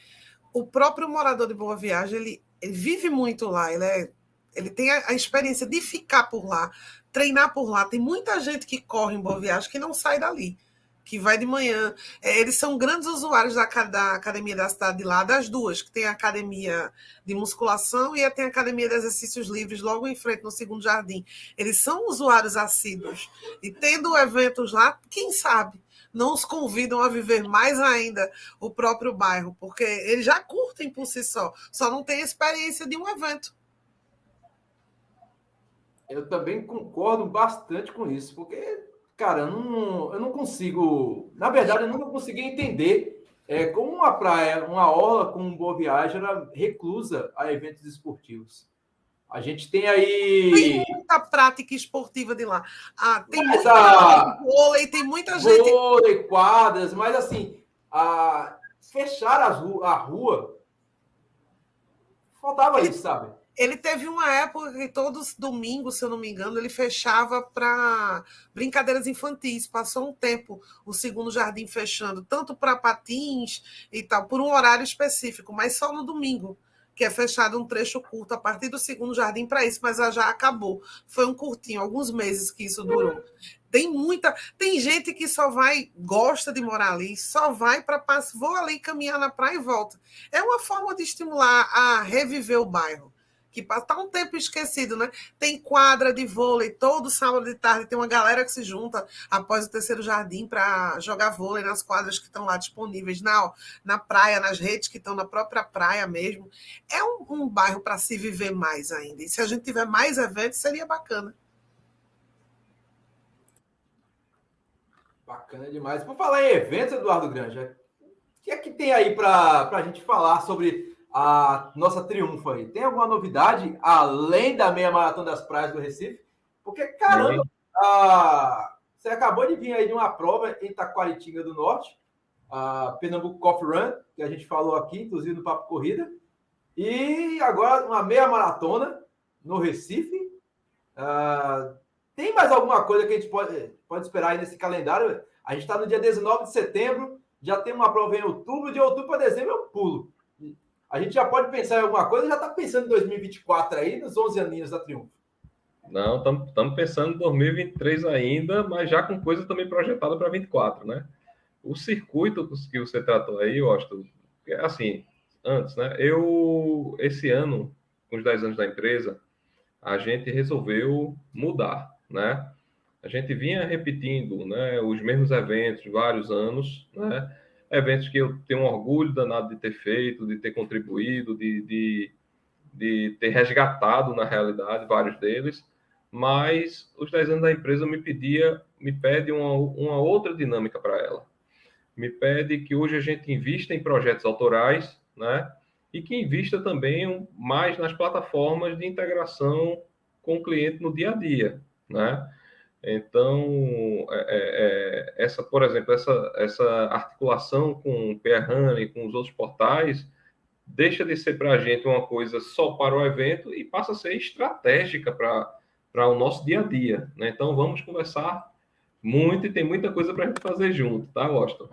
o próprio morador de Boa Viagem, ele vive muito lá, ele, é, ele tem a, a, experiência de ficar por lá, treinar por lá. Tem muita gente que corre em Boa Viagem que não sai dali, que vai de manhã. É, eles são grandes usuários da, da, academia da cidade de lá, das duas, que tem a academia de musculação e tem a academia de exercícios livres logo em frente, no segundo jardim. Eles são usuários assíduos. E tendo eventos lá, quem sabe? não os convidam a viver mais ainda o próprio bairro, porque eles já curtem por si só, só não tem experiência de um evento. Eu também concordo bastante com isso, porque, cara, eu não, eu não consigo. Na verdade, eu nunca consegui entender é, como uma praia, uma orla com boa viagem era reclusa a eventos esportivos. A gente tem aí. Tem muita prática esportiva de lá. Ah, tem mas muita vôlei, tem muita gente. Vôlei, quadras, mas assim, a... fechar a rua, a rua faltava isso, sabe? Ele teve uma época que todos domingos, se eu não me engano, ele fechava para brincadeiras infantis. Passou um tempo o segundo jardim fechando, tanto para patins e tal, por um horário específico, mas só no domingo que é fechado um trecho curto a partir do segundo jardim para isso, mas já acabou. Foi um curtinho, alguns meses que isso durou. Tem muita, tem gente que só vai, gosta de morar ali, só vai para vou ali caminhar na praia e volta. É uma forma de estimular a reviver o bairro que está um tempo esquecido, né? Tem quadra de vôlei todo sábado de tarde, tem uma galera que se junta após o terceiro jardim para jogar vôlei nas quadras que estão lá disponíveis, na, na praia, nas redes que estão na própria praia mesmo. É um, um bairro para se viver mais ainda. E se a gente tiver mais eventos, seria bacana. Bacana demais. Por falar em eventos, Eduardo Granja, o que é que tem aí para a gente falar sobre a nossa triunfo aí. Tem alguma novidade além da meia maratona das praias do Recife? Porque, caramba, a... você acabou de vir aí de uma prova em Taquaritinga do Norte, a Pernambuco Coffee Run, que a gente falou aqui, inclusive no Papo Corrida. E agora uma meia maratona no Recife. Uh, tem mais alguma coisa que a gente pode, pode esperar aí nesse calendário? A gente está no dia 19 de setembro, já tem uma prova em outubro, de outubro para dezembro eu pulo. A gente já pode pensar em alguma coisa, já está pensando em 2024 aí, nos 11 aninhos da Triunfo. Não, estamos pensando em 2023 ainda, mas já com coisa também projetada para 2024, né? O circuito que você tratou aí, Austin, é assim, antes, né? Eu, esse ano, com os 10 anos da empresa, a gente resolveu mudar, né? A gente vinha repetindo, né, os mesmos eventos vários anos, né? Eventos que eu tenho um orgulho danado de ter feito, de ter contribuído, de, de, de ter resgatado, na realidade, vários deles, mas os 10 anos da empresa me pedia, me pede uma, uma outra dinâmica para ela. Me pede que hoje a gente invista em projetos autorais, né? E que invista também mais nas plataformas de integração com o cliente no dia a dia, né? Então, é, é, é essa, por exemplo, essa, essa articulação com o PR e com os outros portais deixa de ser para a gente uma coisa só para o evento e passa a ser estratégica para para o nosso dia a dia. Né? Então, vamos conversar muito e tem muita coisa para a gente fazer junto, tá, Washington?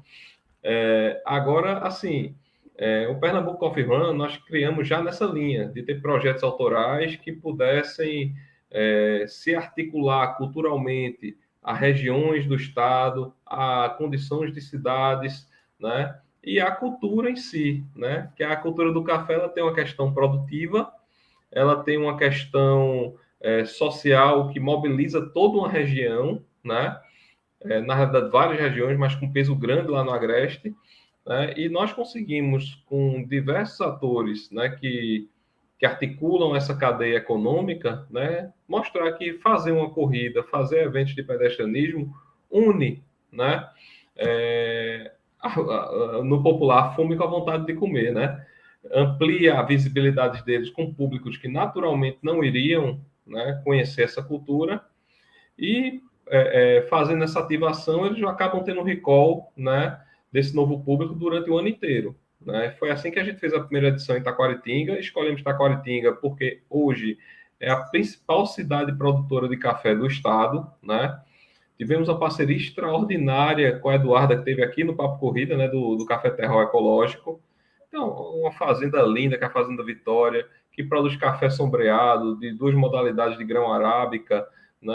É, agora, assim, é, o Pernambuco Coffee Run nós criamos já nessa linha de ter projetos autorais que pudessem é, se articular culturalmente a regiões do estado, a condições de cidades, né? E a cultura em si, né? Que a cultura do café ela tem uma questão produtiva, ela tem uma questão é, social que mobiliza toda uma região, né? É, na realidade, várias regiões, mas com peso grande lá no Agreste. Né? E nós conseguimos, com diversos atores né, que, que articulam essa cadeia econômica, né, mostrar que fazer uma corrida, fazer eventos de pedestrianismo, une né, é, no popular fome com a vontade de comer, né? amplia a visibilidade deles com públicos que naturalmente não iriam né, conhecer essa cultura e é, é, fazendo essa ativação eles acabam tendo um recall né, desse novo público durante o ano inteiro. Né? Foi assim que a gente fez a primeira edição em Taquaritinga, escolhemos Taquaritinga porque hoje é a principal cidade produtora de café do estado, né? Tivemos uma parceria extraordinária com a Eduarda, que teve aqui no Papo Corrida, né, do, do Café Terral Ecológico. Então, uma fazenda linda, que é a Fazenda Vitória, que produz café sombreado de duas modalidades de grão arábica, né?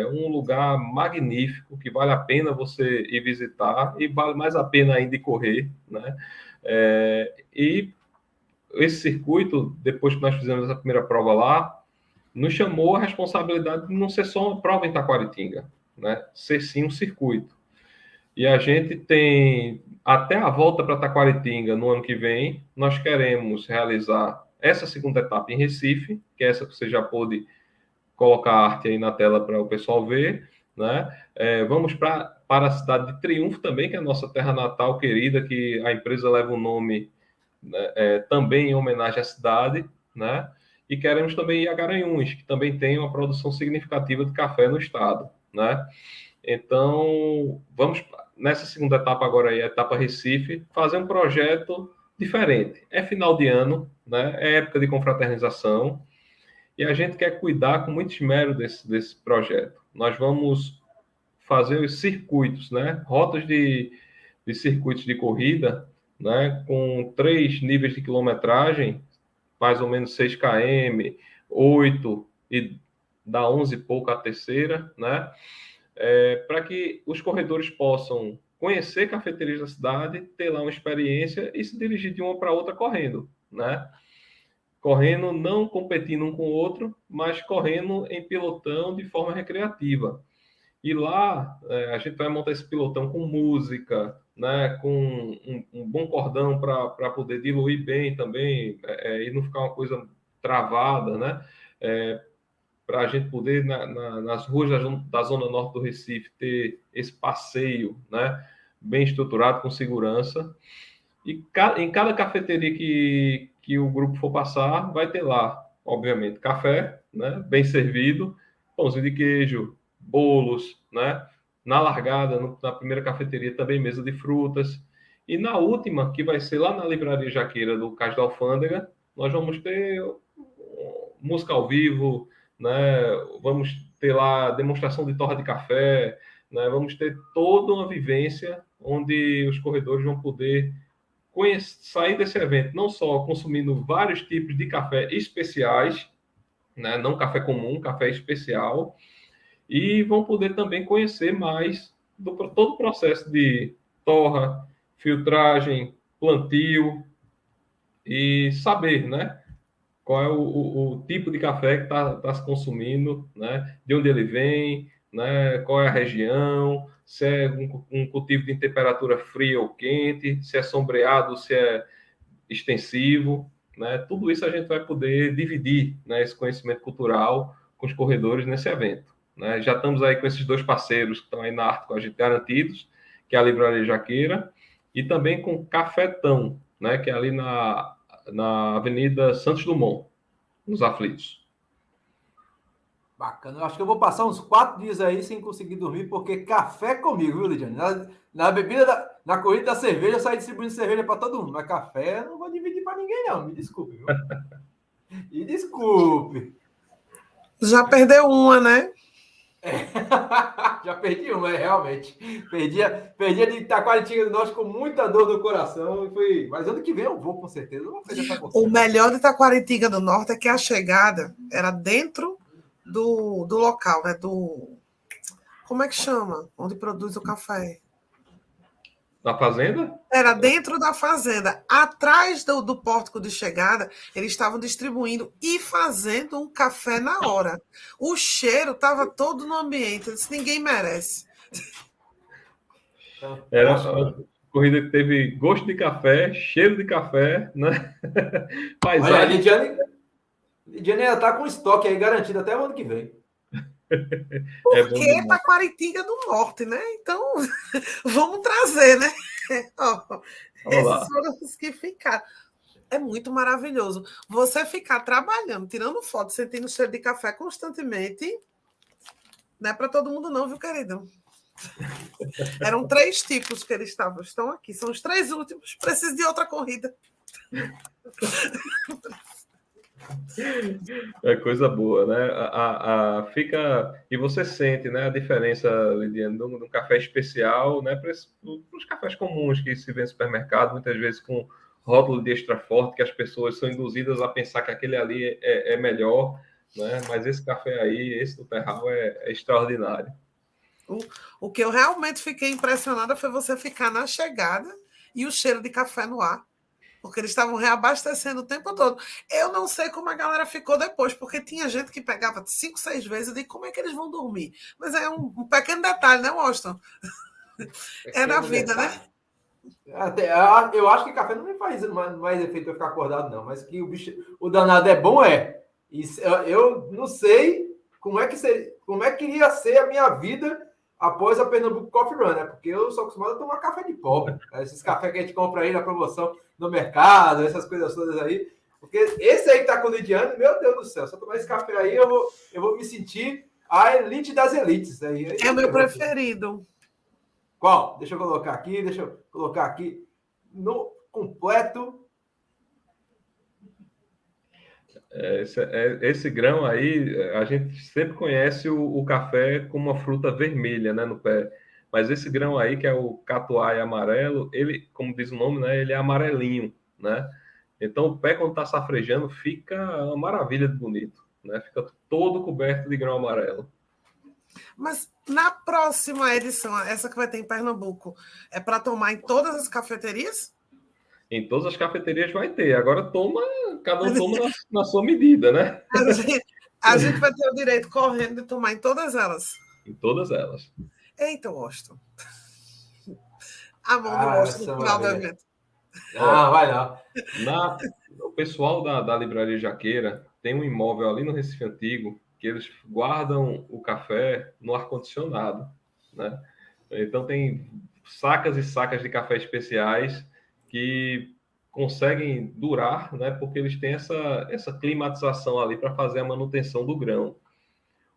É um lugar magnífico que vale a pena você ir visitar e vale mais a pena ainda correr, né? É, e esse circuito, depois que nós fizemos a primeira prova lá, nos chamou a responsabilidade de não ser só uma prova em Taquaritinga, né? Ser sim um circuito. E a gente tem até a volta para Taquaritinga no ano que vem, nós queremos realizar essa segunda etapa em Recife, que é essa que você já pôde colocar a arte aí na tela para o pessoal ver, né? É, vamos pra, para a cidade de Triunfo também, que é a nossa terra natal querida, que a empresa leva o nome né, é, também em homenagem à cidade, né? E queremos também ir a Garanhuns, que também tem uma produção significativa de café no estado, né? Então, vamos nessa segunda etapa agora aí, a etapa Recife, fazer um projeto diferente. É final de ano, né? é época de confraternização, e a gente quer cuidar com muito esmero desse, desse projeto. Nós vamos fazer os circuitos, né? rotas de, de circuitos de corrida, né? com três níveis de quilometragem, mais ou menos 6 km, 8 e dá 11 e pouco a terceira, né? É, para que os corredores possam conhecer cafeterias da cidade, ter lá uma experiência e se dirigir de uma para outra correndo, né? Correndo, não competindo um com o outro, mas correndo em pilotão de forma recreativa. E lá é, a gente vai montar esse pilotão com música, né, com um, um bom cordão para poder diluir bem também é, é, e não ficar uma coisa travada, né? É, para a gente poder, na, na, nas ruas da, da, zona norte do Recife, ter esse passeio né, bem estruturado, com segurança. E ca, em cada cafeteria que, que o grupo for passar, vai ter lá, obviamente, café, né, bem servido, pãozinho de queijo, bolos, né? Na largada, no, na primeira cafeteria, também mesa de frutas. E na última, que vai ser lá na Livraria Jaqueira do Cais da Alfândega, nós vamos ter música ao vivo, né? Vamos ter lá demonstração de torra de café, né? Vamos ter toda uma vivência onde os corredores vão poder conhecer, sair desse evento não só consumindo vários tipos de café especiais, né? Não café comum, café especial, e vão poder também conhecer mais do todo o processo de torra, filtragem, plantio e saber, né? Qual é o, o, o tipo de café que está tá se consumindo, né? De onde ele vem, né? Qual é a região, se é um, um cultivo de temperatura fria ou quente, se é sombreado, se é extensivo, né? Tudo isso a gente vai poder dividir, né? Esse conhecimento cultural com os corredores nesse evento. Né? Já estamos aí com esses dois parceiros que estão aí na arte com a gente garantidos, que é a Livraria Jaqueira, e também com Cafetão, né? que é ali na, na Avenida Santos Dumont, nos Aflitos. Bacana. Eu acho que eu vou passar uns quatro dias aí sem conseguir dormir, porque café é comigo, viu, Lidiane? Na, na bebida, da, na corrida da cerveja, eu saio distribuindo cerveja para todo mundo. Mas café eu não vou dividir para ninguém, não. Me desculpe, viu? Me desculpe. Já perdeu uma, né? É. Já perdi uma, é, realmente. Perdi a, perdi de Itaquaritinga do Norte com muita dor no coração. Foi... Mas ano que vem eu vou, com certeza. Vou fazer essa o melhor de Itaquaritinga do Norte é que a chegada era dentro do, do local, né? Do. Como é que chama? Onde produz o café? Na fazenda? Era dentro da fazenda. Atrás do, do pórtico de chegada, eles estavam distribuindo e fazendo um café na hora. O cheiro estava todo no ambiente. Disse, ninguém merece. Era uma corrida que teve gosto de café, cheiro de café, né? Paisagem. Olha, a Lidiane, Lidiane já está com estoque aí garantido até o ano que vem. Porque é Taquaritinga do Norte, né? Então, vamos trazer, né? Ó, esses foram os que ficaram. É muito maravilhoso. Você ficar trabalhando, tirando foto, sentindo cheiro de café constantemente, não é para todo mundo, não, viu, querido? Eram três tipos que eles estavam, estão aqui. São os três últimos. Preciso de outra corrida. É coisa boa, né? A, a, fica e você sente, né, a diferença, Lidiane, de um, café especial, né, para os cafés comuns que se vê no supermercado, muitas vezes com rótulo de extra forte, que as pessoas são induzidas a pensar que aquele ali é, é melhor, né? Mas esse café aí, esse do Terral, é, é extraordinário. O, o que eu realmente fiquei impressionada foi você ficar na chegada e o cheiro de café no ar porque eles estavam reabastecendo o tempo todo. Eu não sei como a galera ficou depois, porque tinha gente que pegava cinco, seis vezes e como é que eles vão dormir? Mas é um, um pequeno detalhe, né, Washington? é na vida, né? detalhe. né? Até, eu acho que café não me faz mais, mais efeito eu ficar acordado, não. Mas que o bicho, o danado é bom, é. Isso, eu não sei como é que seria, como é que iria ser a minha vida após a Pernambuco Coffee Run, né? Porque eu sou acostumado a tomar café de pobre. Esses cafés que a gente compra aí na promoção no mercado, essas coisas todas aí. Porque esse aí que tá colidiando, meu Deus do céu, se eu tomar esse café aí, eu vou, eu vou me sentir a elite das elites. Aí, é o meu preferido. Qual? Deixa eu colocar aqui, deixa eu colocar aqui no completo É, esse, é, esse, grão aí, a gente sempre conhece o, o, café como uma fruta vermelha, né, no pé. Mas esse grão aí, que é o catuai amarelo, ele, como diz o nome, né, ele é amarelinho, né? Então o pé quando está safrejando fica uma maravilha de bonito, né? Fica todo coberto de grão amarelo. Mas na próxima edição, essa que vai ter em Pernambuco, é para tomar em todas as cafeterias? Em todas as cafeterias vai ter. Agora toma, cada um toma na, na sua medida, né? A gente, a gente, vai ter o direito correndo de tomar em todas elas. Em todas elas. Eita, Washington. A mão ah, do Washington no final do evento. Ah, vai lá. Na, o pessoal da, da Livraria Jaqueira tem um imóvel ali no Recife Antigo que eles guardam o café no ar-condicionado, né? Então tem sacas e sacas de café especiais que conseguem durar, né? Porque eles têm essa, essa climatização ali para fazer a manutenção do grão.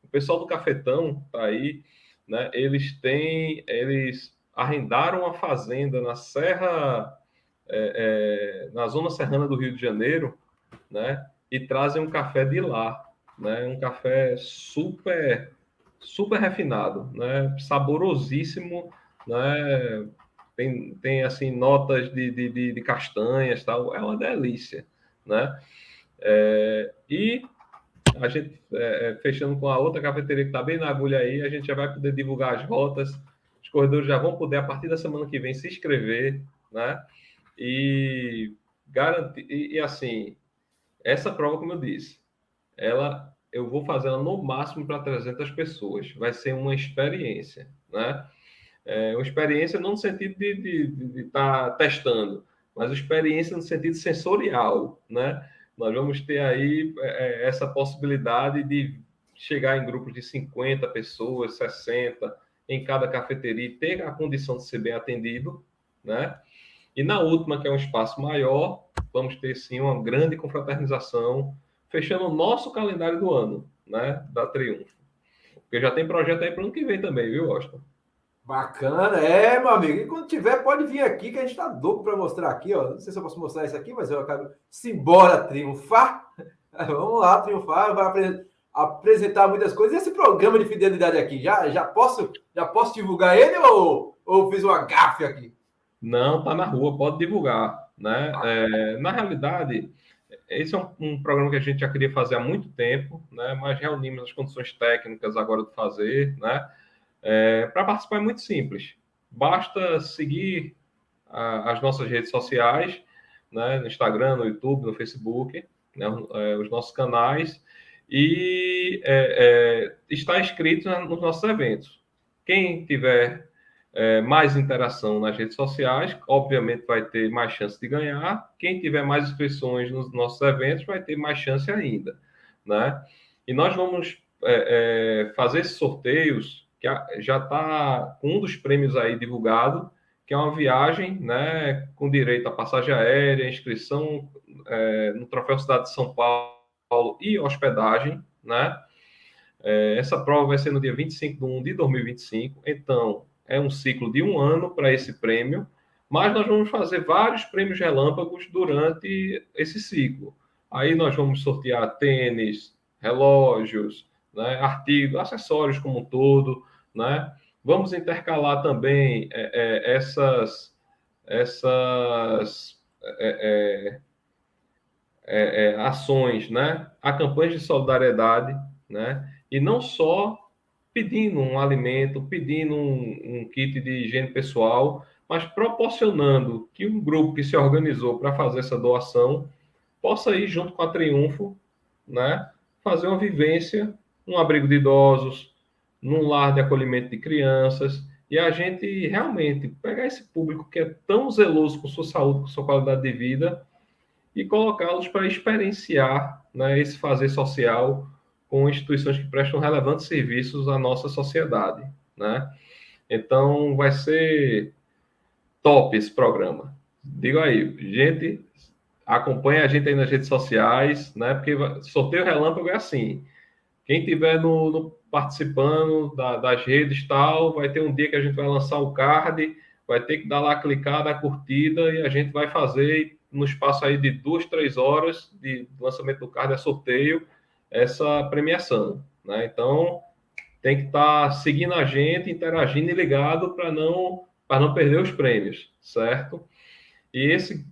O pessoal do cafetão tá aí, né? Eles têm, eles arrendaram uma fazenda na Serra, é, é, na zona serrana do Rio de Janeiro, né? E trazem um café de lá, né? Um café super, super refinado, né? Saborosíssimo, né? Tem, tem assim notas de, de, de castanhas, tal. É uma delícia, né? É, e a gente é, é, fechando com a outra cafeteria que está bem na agulha aí, a gente já vai poder divulgar as rotas. Os corredores já vão poder, a partir da semana que vem, se inscrever, né? E garantir. E, e assim, essa prova, como eu disse, ela eu vou fazer ela no máximo para 300 pessoas. Vai ser uma experiência, né? É uma experiência não no sentido de estar tá testando, mas uma experiência no sentido sensorial, né? nós vamos ter aí é, é, essa possibilidade de chegar em grupos de 50 pessoas, 60, em cada cafeteria e ter a condição de ser bem atendido, né? E na última, que é um espaço maior, vamos ter sim uma grande confraternização, fechando o nosso calendário do ano, né? Da Triunfo. Porque já tem projeto aí para o ano que vem também, viu, Austin? Bacana, é, meu amigo. E quando tiver, pode vir aqui, que a gente está louco para mostrar aqui, ó. Não sei se eu posso mostrar isso aqui, mas eu acabo. Simbora triunfar! Vamos lá, triunfar, vai apresentar muitas coisas. E esse programa de fidelidade aqui, já, já, posso, já posso divulgar ele ou, ou fiz uma gafe aqui? Não, tá na rua, pode divulgar. Né? É, na realidade, esse é um, um, programa que a gente já queria fazer há muito tempo, né? mas reunimos as condições técnicas agora de fazer, né? É, Para participar é muito simples. Basta seguir a, as nossas redes sociais, né, no Instagram, no YouTube, no Facebook, né, é, os nossos canais, e é, é, estar inscrito nos nossos eventos. Quem tiver é, mais interação nas redes sociais, obviamente vai ter mais chance de ganhar. Quem tiver mais inscrições nos nossos eventos vai ter mais chance ainda. Né? E nós vamos é, fazer esses sorteios já está com um dos prêmios aí divulgado, que é uma viagem né, com direito à passagem aérea, inscrição é, no Troféu Cidade de São Paulo e hospedagem. Né? É, essa prova vai ser no dia 25 de 1 de 2025, então é um ciclo de um ano para esse prêmio, mas nós vamos fazer vários prêmios relâmpagos durante esse ciclo. Aí nós vamos sortear tênis, relógios, né, artigos, acessórios como um todo, né? Vamos intercalar também é, é, essas, essas é, é, é, é ações, né? A campanha de solidariedade, né? E não só pedindo um alimento, pedindo um, um kit de higiene pessoal, mas proporcionando que um grupo que se organizou para fazer essa doação possa ir junto com a Triunfo, né? Fazer uma vivência um abrigo de idosos, num lar de acolhimento de crianças, e a gente realmente pegar esse público que é tão zeloso com sua saúde, com sua qualidade de vida, e colocá-los para experienciar né, esse fazer social com instituições que prestam relevantes serviços à nossa sociedade. Né? Então, vai ser top esse programa. Digo aí, gente, acompanha a gente aí nas redes sociais, né? Porque sorteio relâmpago é assim. Quem tiver no, no participando da, das redes tal, vai ter um dia que a gente vai lançar o card, vai ter que dar lá clicar, dar curtida e a gente vai fazer no espaço aí de duas, três horas de lançamento do card, é sorteio, essa premiação, né? Então tem que estar tá seguindo a gente, interagindo e ligado para não para não perder os prêmios, certo? E esse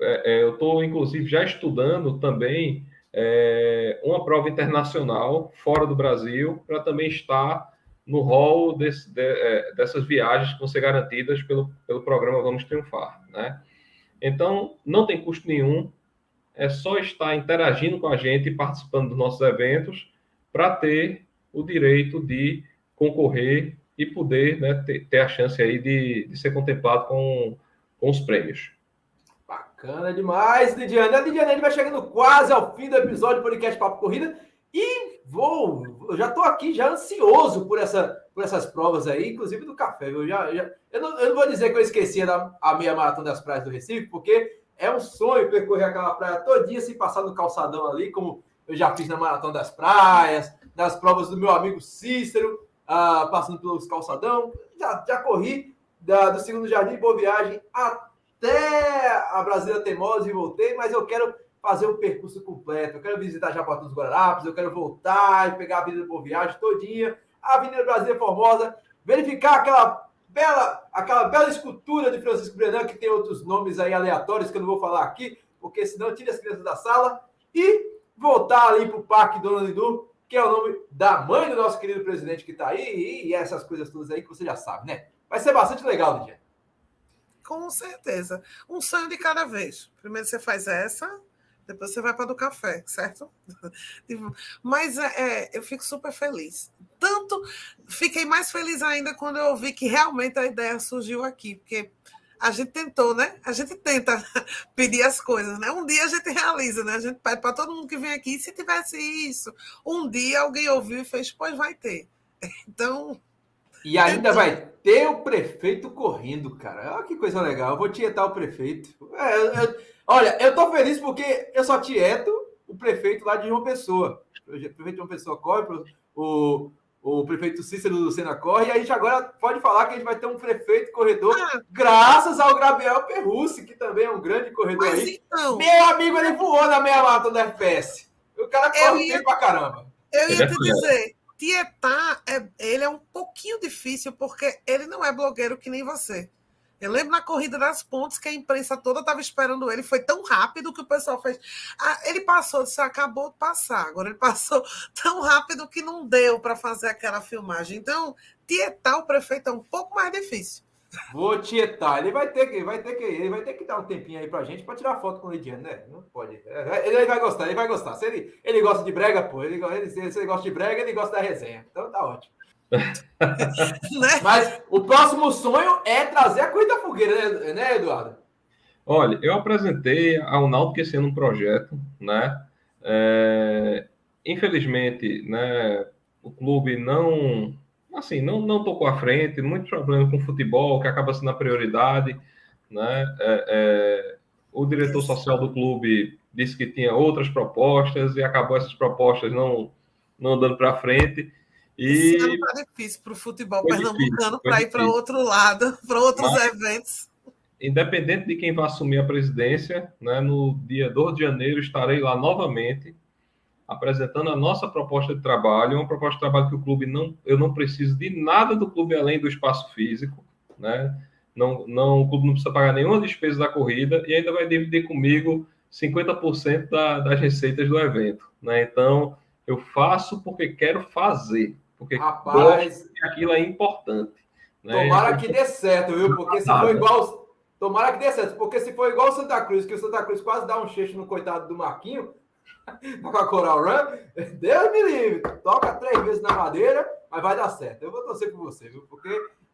é, é, eu estou inclusive já estudando também é, uma prova internacional fora do Brasil para também estar no rol de, é, dessas viagens que vão ser garantidas pelo, pelo programa Vamos Triunfar. Né? Então, não tem custo nenhum, é só estar interagindo com a gente e participando dos nossos eventos para ter o direito de concorrer e poder né, ter, ter, a chance aí de, de ser contemplado com, com os prêmios. Bacana demais, Lidiane. A Lidiane, a gente vai chegando quase ao fim do episódio do podcast Papo Corrida e vou, eu já estou aqui já ansioso por, essa, por essas provas aí, inclusive do café. Eu, já, já eu, não, eu não vou dizer que eu esqueci a, a meia maratona das praias do Recife, porque é um sonho percorrer aquela praia todinha sem passar no calçadão ali, como eu já fiz na Maratona das Praias, nas provas do meu amigo Cícero, uh, passando pelos calçadão. Já, já corri da, do segundo jardim Boa Viagem até até a Brasília Teimosa e voltei, mas eu quero fazer o percurso completo. Eu quero visitar Japão dos Guararapes, eu quero voltar e pegar a Avenida Boa Viagem todinha, a Avenida Brasília Formosa, verificar aquela bela, aquela bela escultura de Francisco Brenan, que tem outros nomes aí aleatórios que eu não vou falar aqui, porque senão tira as crianças da sala, e voltar ali para o Parque Dona Lidu, que é o nome da mãe do nosso querido presidente que está aí, e essas coisas todas aí que você já sabe, né? Vai ser bastante legal, Lidia. Com certeza. Um sonho de cada vez. Primeiro você faz essa, depois você vai para do café, certo? Mas é, é, eu fico super feliz. Tanto fiquei mais feliz ainda quando eu ouvi que realmente a ideia surgiu aqui, porque a gente tentou, né? A gente tenta pedir as coisas, né? Um dia a gente realiza, né? A gente pede para todo mundo que vem aqui, se tivesse isso, um dia alguém ouviu e fez, pois vai ter. Então. E ainda vai ter o prefeito correndo, cara. Olha que coisa legal. Eu vou tietar o prefeito. É, eu, olha, eu tô feliz porque eu só tieto o prefeito lá de João Pessoa. O prefeito de João Pessoa corre, o, o prefeito Cícero Lucena corre, e a gente agora pode falar que a gente vai ter um prefeito corredor, ah. graças ao Gabriel Perrucci, que também é um grande corredor Mas aí. Então, Meu amigo, ele voou na meia mata do FPS. O cara corre ia, pra caramba. Eu ia te dizer, Tietar, é, ele é um pouquinho difícil, porque ele não é blogueiro que nem você. Eu lembro na corrida das pontes que a imprensa toda estava esperando ele. Foi tão rápido que o pessoal fez. Ah, ele passou, disse, acabou de passar. Agora ele passou tão rápido que não deu para fazer aquela filmagem. Então, tietar o prefeito é um pouco mais difícil. Vou tietar. Ele vai ter que, vai ter que, ele vai ter que dar um tempinho aí pra gente para tirar foto com o Lidiano, né? Não pode. É, ele vai gostar, ele vai gostar. Se ele, ele gosta de brega, pô, ele, ele, se ele gosta de brega, ele gosta da resenha. Então tá ótimo. né? Mas o próximo sonho é trazer a corrida fogueira, né, né, Eduardo? Olha, eu apresentei ao Náutico esse ano um projeto, né? É, infelizmente, né, o clube não, assim, não, não tocou à frente, muito problema com o futebol, que acaba sendo a prioridade, né? É, é, o diretor social do clube disse que tinha outras propostas e acabou essas propostas não, não dando para frente. E Esse ano tá difícil para o futebol pernambucano para ir para outro lado, para outros Mas, eventos. Independente de quem vai assumir a presidência, né, no dia 2 de janeiro estarei lá novamente apresentando a nossa proposta de trabalho, uma proposta de trabalho que o clube não, eu não preciso de nada do clube além do espaço físico, né? Não, não, o clube não precisa pagar nenhuma despesa da corrida e ainda vai dividir comigo 50% da, das receitas do evento, né? Então, eu faço porque quero fazer. Porque Rapaz, aquilo é importante. Né? Tomara que dê certo, viu? Porque se for igual. Tomara que dê certo, porque se for igual o Santa Cruz, que o Santa Cruz quase dá um cheixo no coitado do Marquinho, com a Coral Run, Deus me livre. Toca três vezes na madeira, mas vai dar certo. Eu vou torcer por você, viu? Porque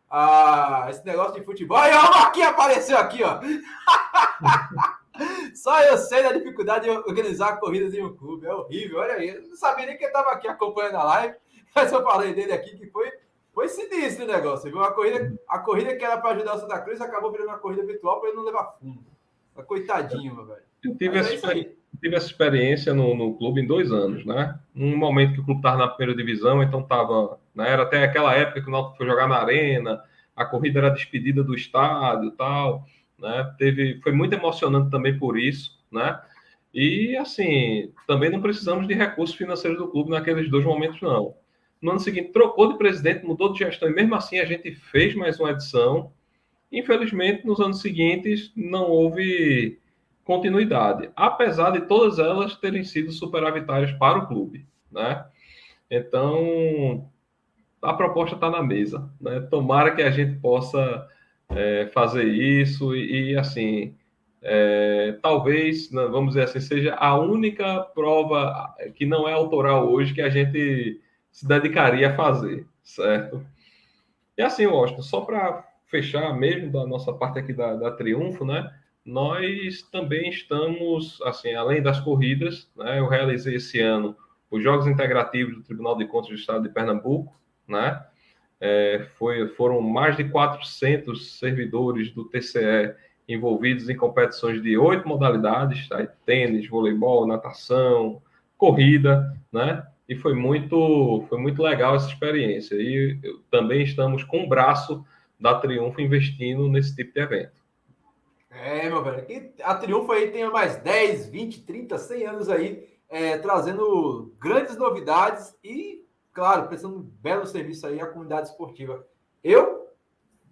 ah, esse negócio de futebol. Aí, ó, o Marquinho apareceu aqui, ó. Só eu sei da dificuldade de organizar corridas em um clube. É horrível, olha aí. Eu não sabia nem que estava aqui acompanhando a live. Mas eu falei dele aqui que foi, foi sinistro o negócio. Viu? A, corrida, a corrida que era para ajudar o Santa Cruz acabou virando uma corrida virtual para ele não levar fundo. Coitadinho, meu velho. Eu tive, essa, é tive essa experiência no, no, clube em dois anos, né? Um momento que o clube estava na primeira divisão, então estava. Né, era até aquela época que o Náutico foi jogar na arena, a corrida era despedida do estádio e tal. Né? Teve, foi muito emocionante também por isso, né? E assim, também não precisamos de recursos financeiros do clube naqueles dois momentos, não. No ano seguinte, trocou de presidente, mudou de gestão, e mesmo assim a gente fez mais uma edição. Infelizmente, nos anos seguintes, não houve continuidade, apesar de todas elas terem sido superavitárias para o clube, né? Então, a proposta está na mesa, né? Tomara que a gente possa é, fazer isso e, e assim, é, talvez, né, vamos dizer assim, seja a única prova que não é autoral hoje que a gente se dedicaria a fazer, certo? E assim, Washington, só para fechar mesmo da nossa parte aqui da, da Triunfo, né? Nós também estamos, assim, além das corridas, né? Eu realizei esse ano os Jogos Integrativos do Tribunal de Contas do Estado de Pernambuco, né? É, foi, foram mais de 400 servidores do TCE envolvidos em competições de oito modalidades, tá? tênis, voleibol, natação, corrida, né? E foi muito, foi muito legal essa experiência. E eu, também estamos com o braço da Triunfo investindo nesse tipo de evento. É, meu velho, que a Triunfo aí tem mais 10, 20, 30, 100 anos aí, é, trazendo grandes novidades e, claro, prestando um belo serviço aí à comunidade esportiva. Eu,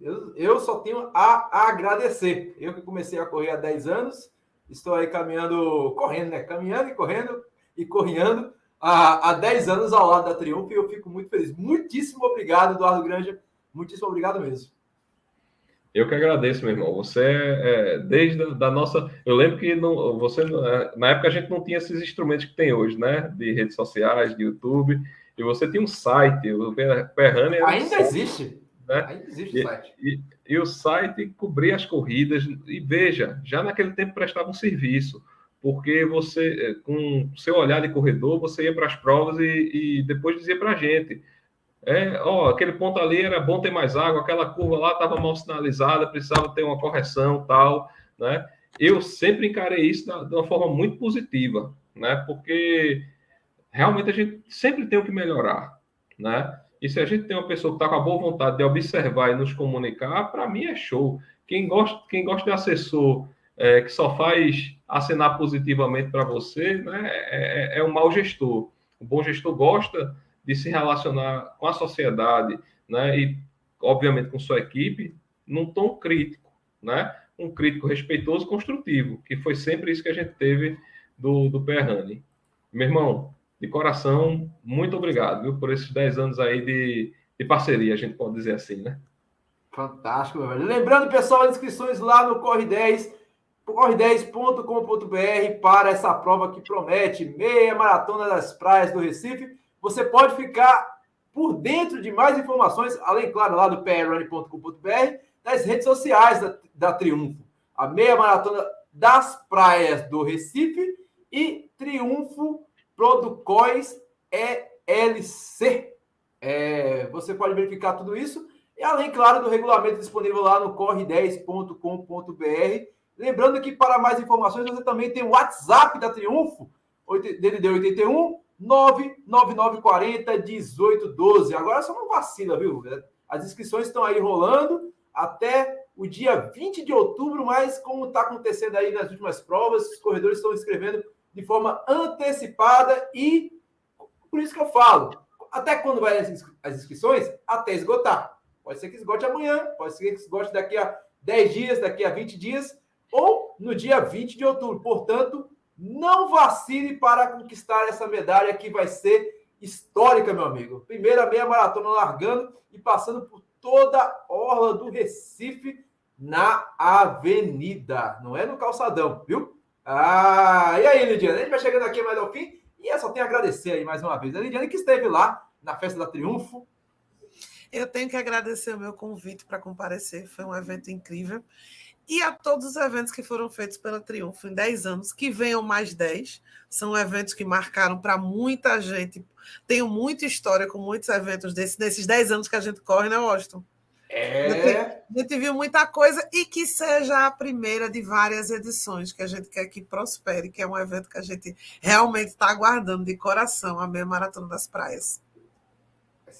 eu, eu só tenho a, a agradecer. Eu que comecei a correr há 10 anos, estou aí caminhando, correndo, né? Caminhando e correndo e correndo há, há 10 anos ao lado da Triunfo e eu fico muito feliz. Muitíssimo obrigado, Eduardo Granja. Muitíssimo obrigado mesmo. Eu que agradeço, meu irmão. Você é, é desde a, da nossa. Eu lembro que não, você é, na época a gente não tinha esses instrumentos que tem hoje, né? De redes sociais, de YouTube. E você tinha um site, o Perrane Ainda um existe. Né? Ainda existe o site. E, e, e, o site cobria as corridas. E veja, já naquele tempo prestava um serviço. Porque você, é, com seu olhar de corredor, você ia para as provas e, e depois dizia para a gente é, ó, aquele ponto ali era bom ter mais água, aquela curva lá estava mal sinalizada, precisava ter uma correção, tal, né? Eu sempre encarei isso de uma forma muito positiva, né? Porque realmente a gente sempre tem o que melhorar, né? E se a gente tem uma pessoa que está com a boa vontade de observar e nos comunicar, para mim é show. Quem gosta, quem gosta de assessor é, que só faz assinar positivamente para você, né? É, é, é um mau gestor. O bom gestor gosta de se relacionar com a sociedade, né, e obviamente com sua equipe, num tom crítico, né, um crítico respeitoso, construtivo, que foi sempre isso que a gente teve do, do Perrani. Meu irmão, de coração, muito obrigado, viu, por esses 10 anos aí de, de parceria, a gente pode dizer assim, né? Fantástico, meu velho. Lembrando, pessoal, inscrições lá no Corre 10, corre10.com.br para essa prova que promete meia maratona das praias do Recife. Você pode ficar por dentro de mais informações, além, claro, lá do prrun.com.br, das redes sociais da, da Triunfo. A meia maratona das praias do Recife e Triunfo Producóis ELC. É, você pode verificar tudo isso. E além, claro, do regulamento disponível lá no corre10.com.br. Lembrando que para mais informações você também tem o WhatsApp da Triunfo, DDD 81 99940 1812. Agora só não vacila, viu? As inscrições estão aí rolando até o dia 20 de outubro, mas como está acontecendo aí nas últimas provas, os corredores estão inscrevendo de forma antecipada e por isso que eu falo, até quando vai as inscrições? Até esgotar. Pode ser que esgote amanhã, pode ser que esgote daqui a 10 dias, daqui a 20 dias, ou no dia 20 de outubro. Portanto, não vacile para conquistar essa medalha que vai ser histórica, meu amigo. Primeira meia maratona largando e passando por toda a orla do Recife na avenida. Não é no calçadão, viu? Ah, e aí, Lidiane? A gente vai chegando aqui mais ao fim e eu só tenho a agradecer aí mais uma vez. A Lidiane que esteve lá na Festa da Triunfo. Eu tenho que agradecer o meu convite para comparecer. Foi um evento incrível e a todos os eventos que foram feitos pela Triunfo em 10 anos, que venham mais 10. São eventos que marcaram para muita gente. Tenho muita história com muitos eventos desse, desses 10 anos que a gente corre, né, Washington? É. A gente viu muita coisa e que seja a primeira de várias edições que a gente quer que prospere, que é um evento que a gente realmente está aguardando de coração, a meia Maratona das Praias.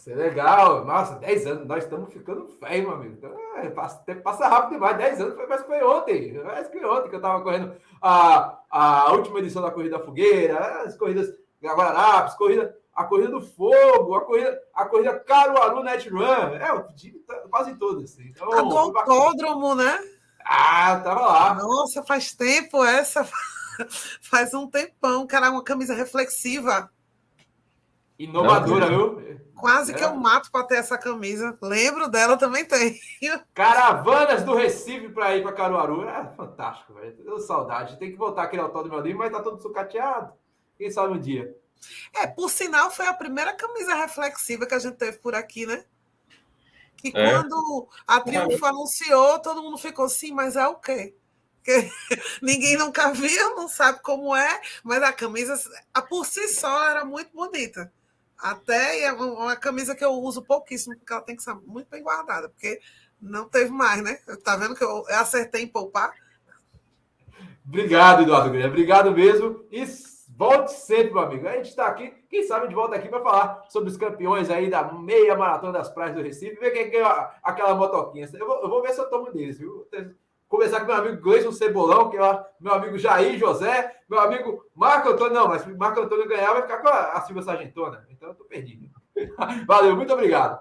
Vai ser legal. Nossa, 10 anos, nós estamos ficando feio, meu amigo. Então, é, passa, passa rápido demais. 10 anos, que foi ontem. Parece que foi ontem que eu estava correndo a, a última edição da Corrida Fogueira, as corridas Guararapes, corrida, a Corrida do Fogo, a corrida, a corrida Caruaru Net Run. É, eu pedi quase todas. Assim. Então, a do autódromo, né? Ah, tava lá. Nossa, faz tempo essa. Faz um tempão, cara, uma camisa reflexiva. Inovadora, viu? Quase é. que eu mato para ter essa camisa. Lembro dela, também tenho. Caravanas do Recife para ir para Caruaru. É fantástico, velho. Tenho saudade. Tem que voltar aquele autódromo ali, mas tá todo sucateado. Quem sabe um dia. É, por sinal, foi a primeira camisa reflexiva que a gente teve por aqui, né? Que é. quando a Triunfo é. anunciou, todo mundo ficou assim, mas é o quê? Porque ninguém nunca viu, não sabe como é, mas a camisa, a por si só, era muito bonita. Até é uma camisa que eu uso pouquíssimo, porque ela tem que ser muito bem guardada, porque não teve mais, né? Tá vendo que eu acertei em poupar? Obrigado, Eduardo Guilherme. Obrigado mesmo. E volte sempre, meu amigo. A gente está aqui, quem sabe, de volta aqui para falar sobre os campeões aí da meia maratona das praias do Recife. Ver quem ganhou aquela motoquinha. Eu vou, eu vou ver se eu tomo deles, viu? Conversar com meu amigo Gleison Cebolão, que é meu amigo Jair José, meu amigo Marco Antônio. Não, mas Marco Antônio ganhar, vai ficar com a, a Silvia Sargentona. Então eu tô perdido. Valeu, muito obrigado.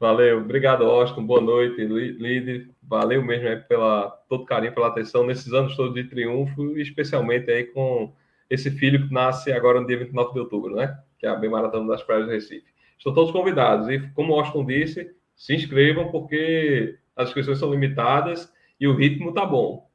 Valeu, obrigado, Austin. Boa noite, líder. Valeu mesmo aí pela todo carinho, pela atenção nesses anos todos de triunfo, especialmente aí com esse filho que nasce agora no dia 29 de outubro, né? Que é a Bem Maratona das Praias do Recife. Estão todos convidados e, como o Austin disse, se inscrevam porque as inscrições são limitadas e o ritmo tá bom.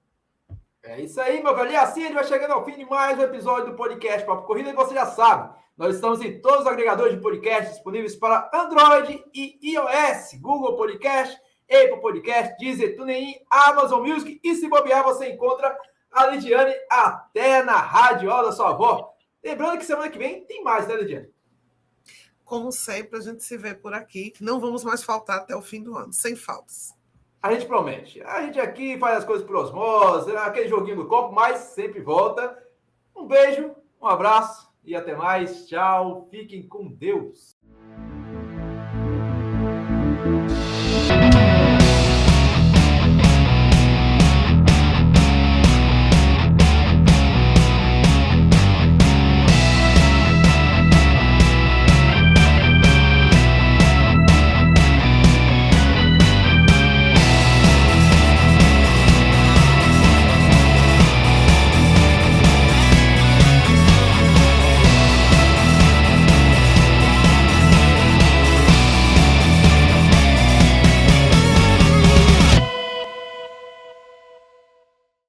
É isso aí, meu velho. E assim a gente vai chegando ao fim de mais um episódio do podcast Papo Corrida e você já sabe. Nós estamos em todos os agregadores de podcast disponíveis para Android e iOS, Google Podcast, Apple Podcast, Deezer, TuneIn, Amazon Music e se bobear você encontra a Lidiane até na rádio da sua avó. Lembrando que semana que vem tem mais, né, Lidiane? Como sempre, a gente se vê por aqui. Não vamos mais faltar até o fim do ano, sem faltas. A gente promete. A gente aqui faz as coisas por osmose, aquele joguinho do copo, mas sempre volta. Um beijo, um abraço e até mais. Tchau. Fiquem com Deus.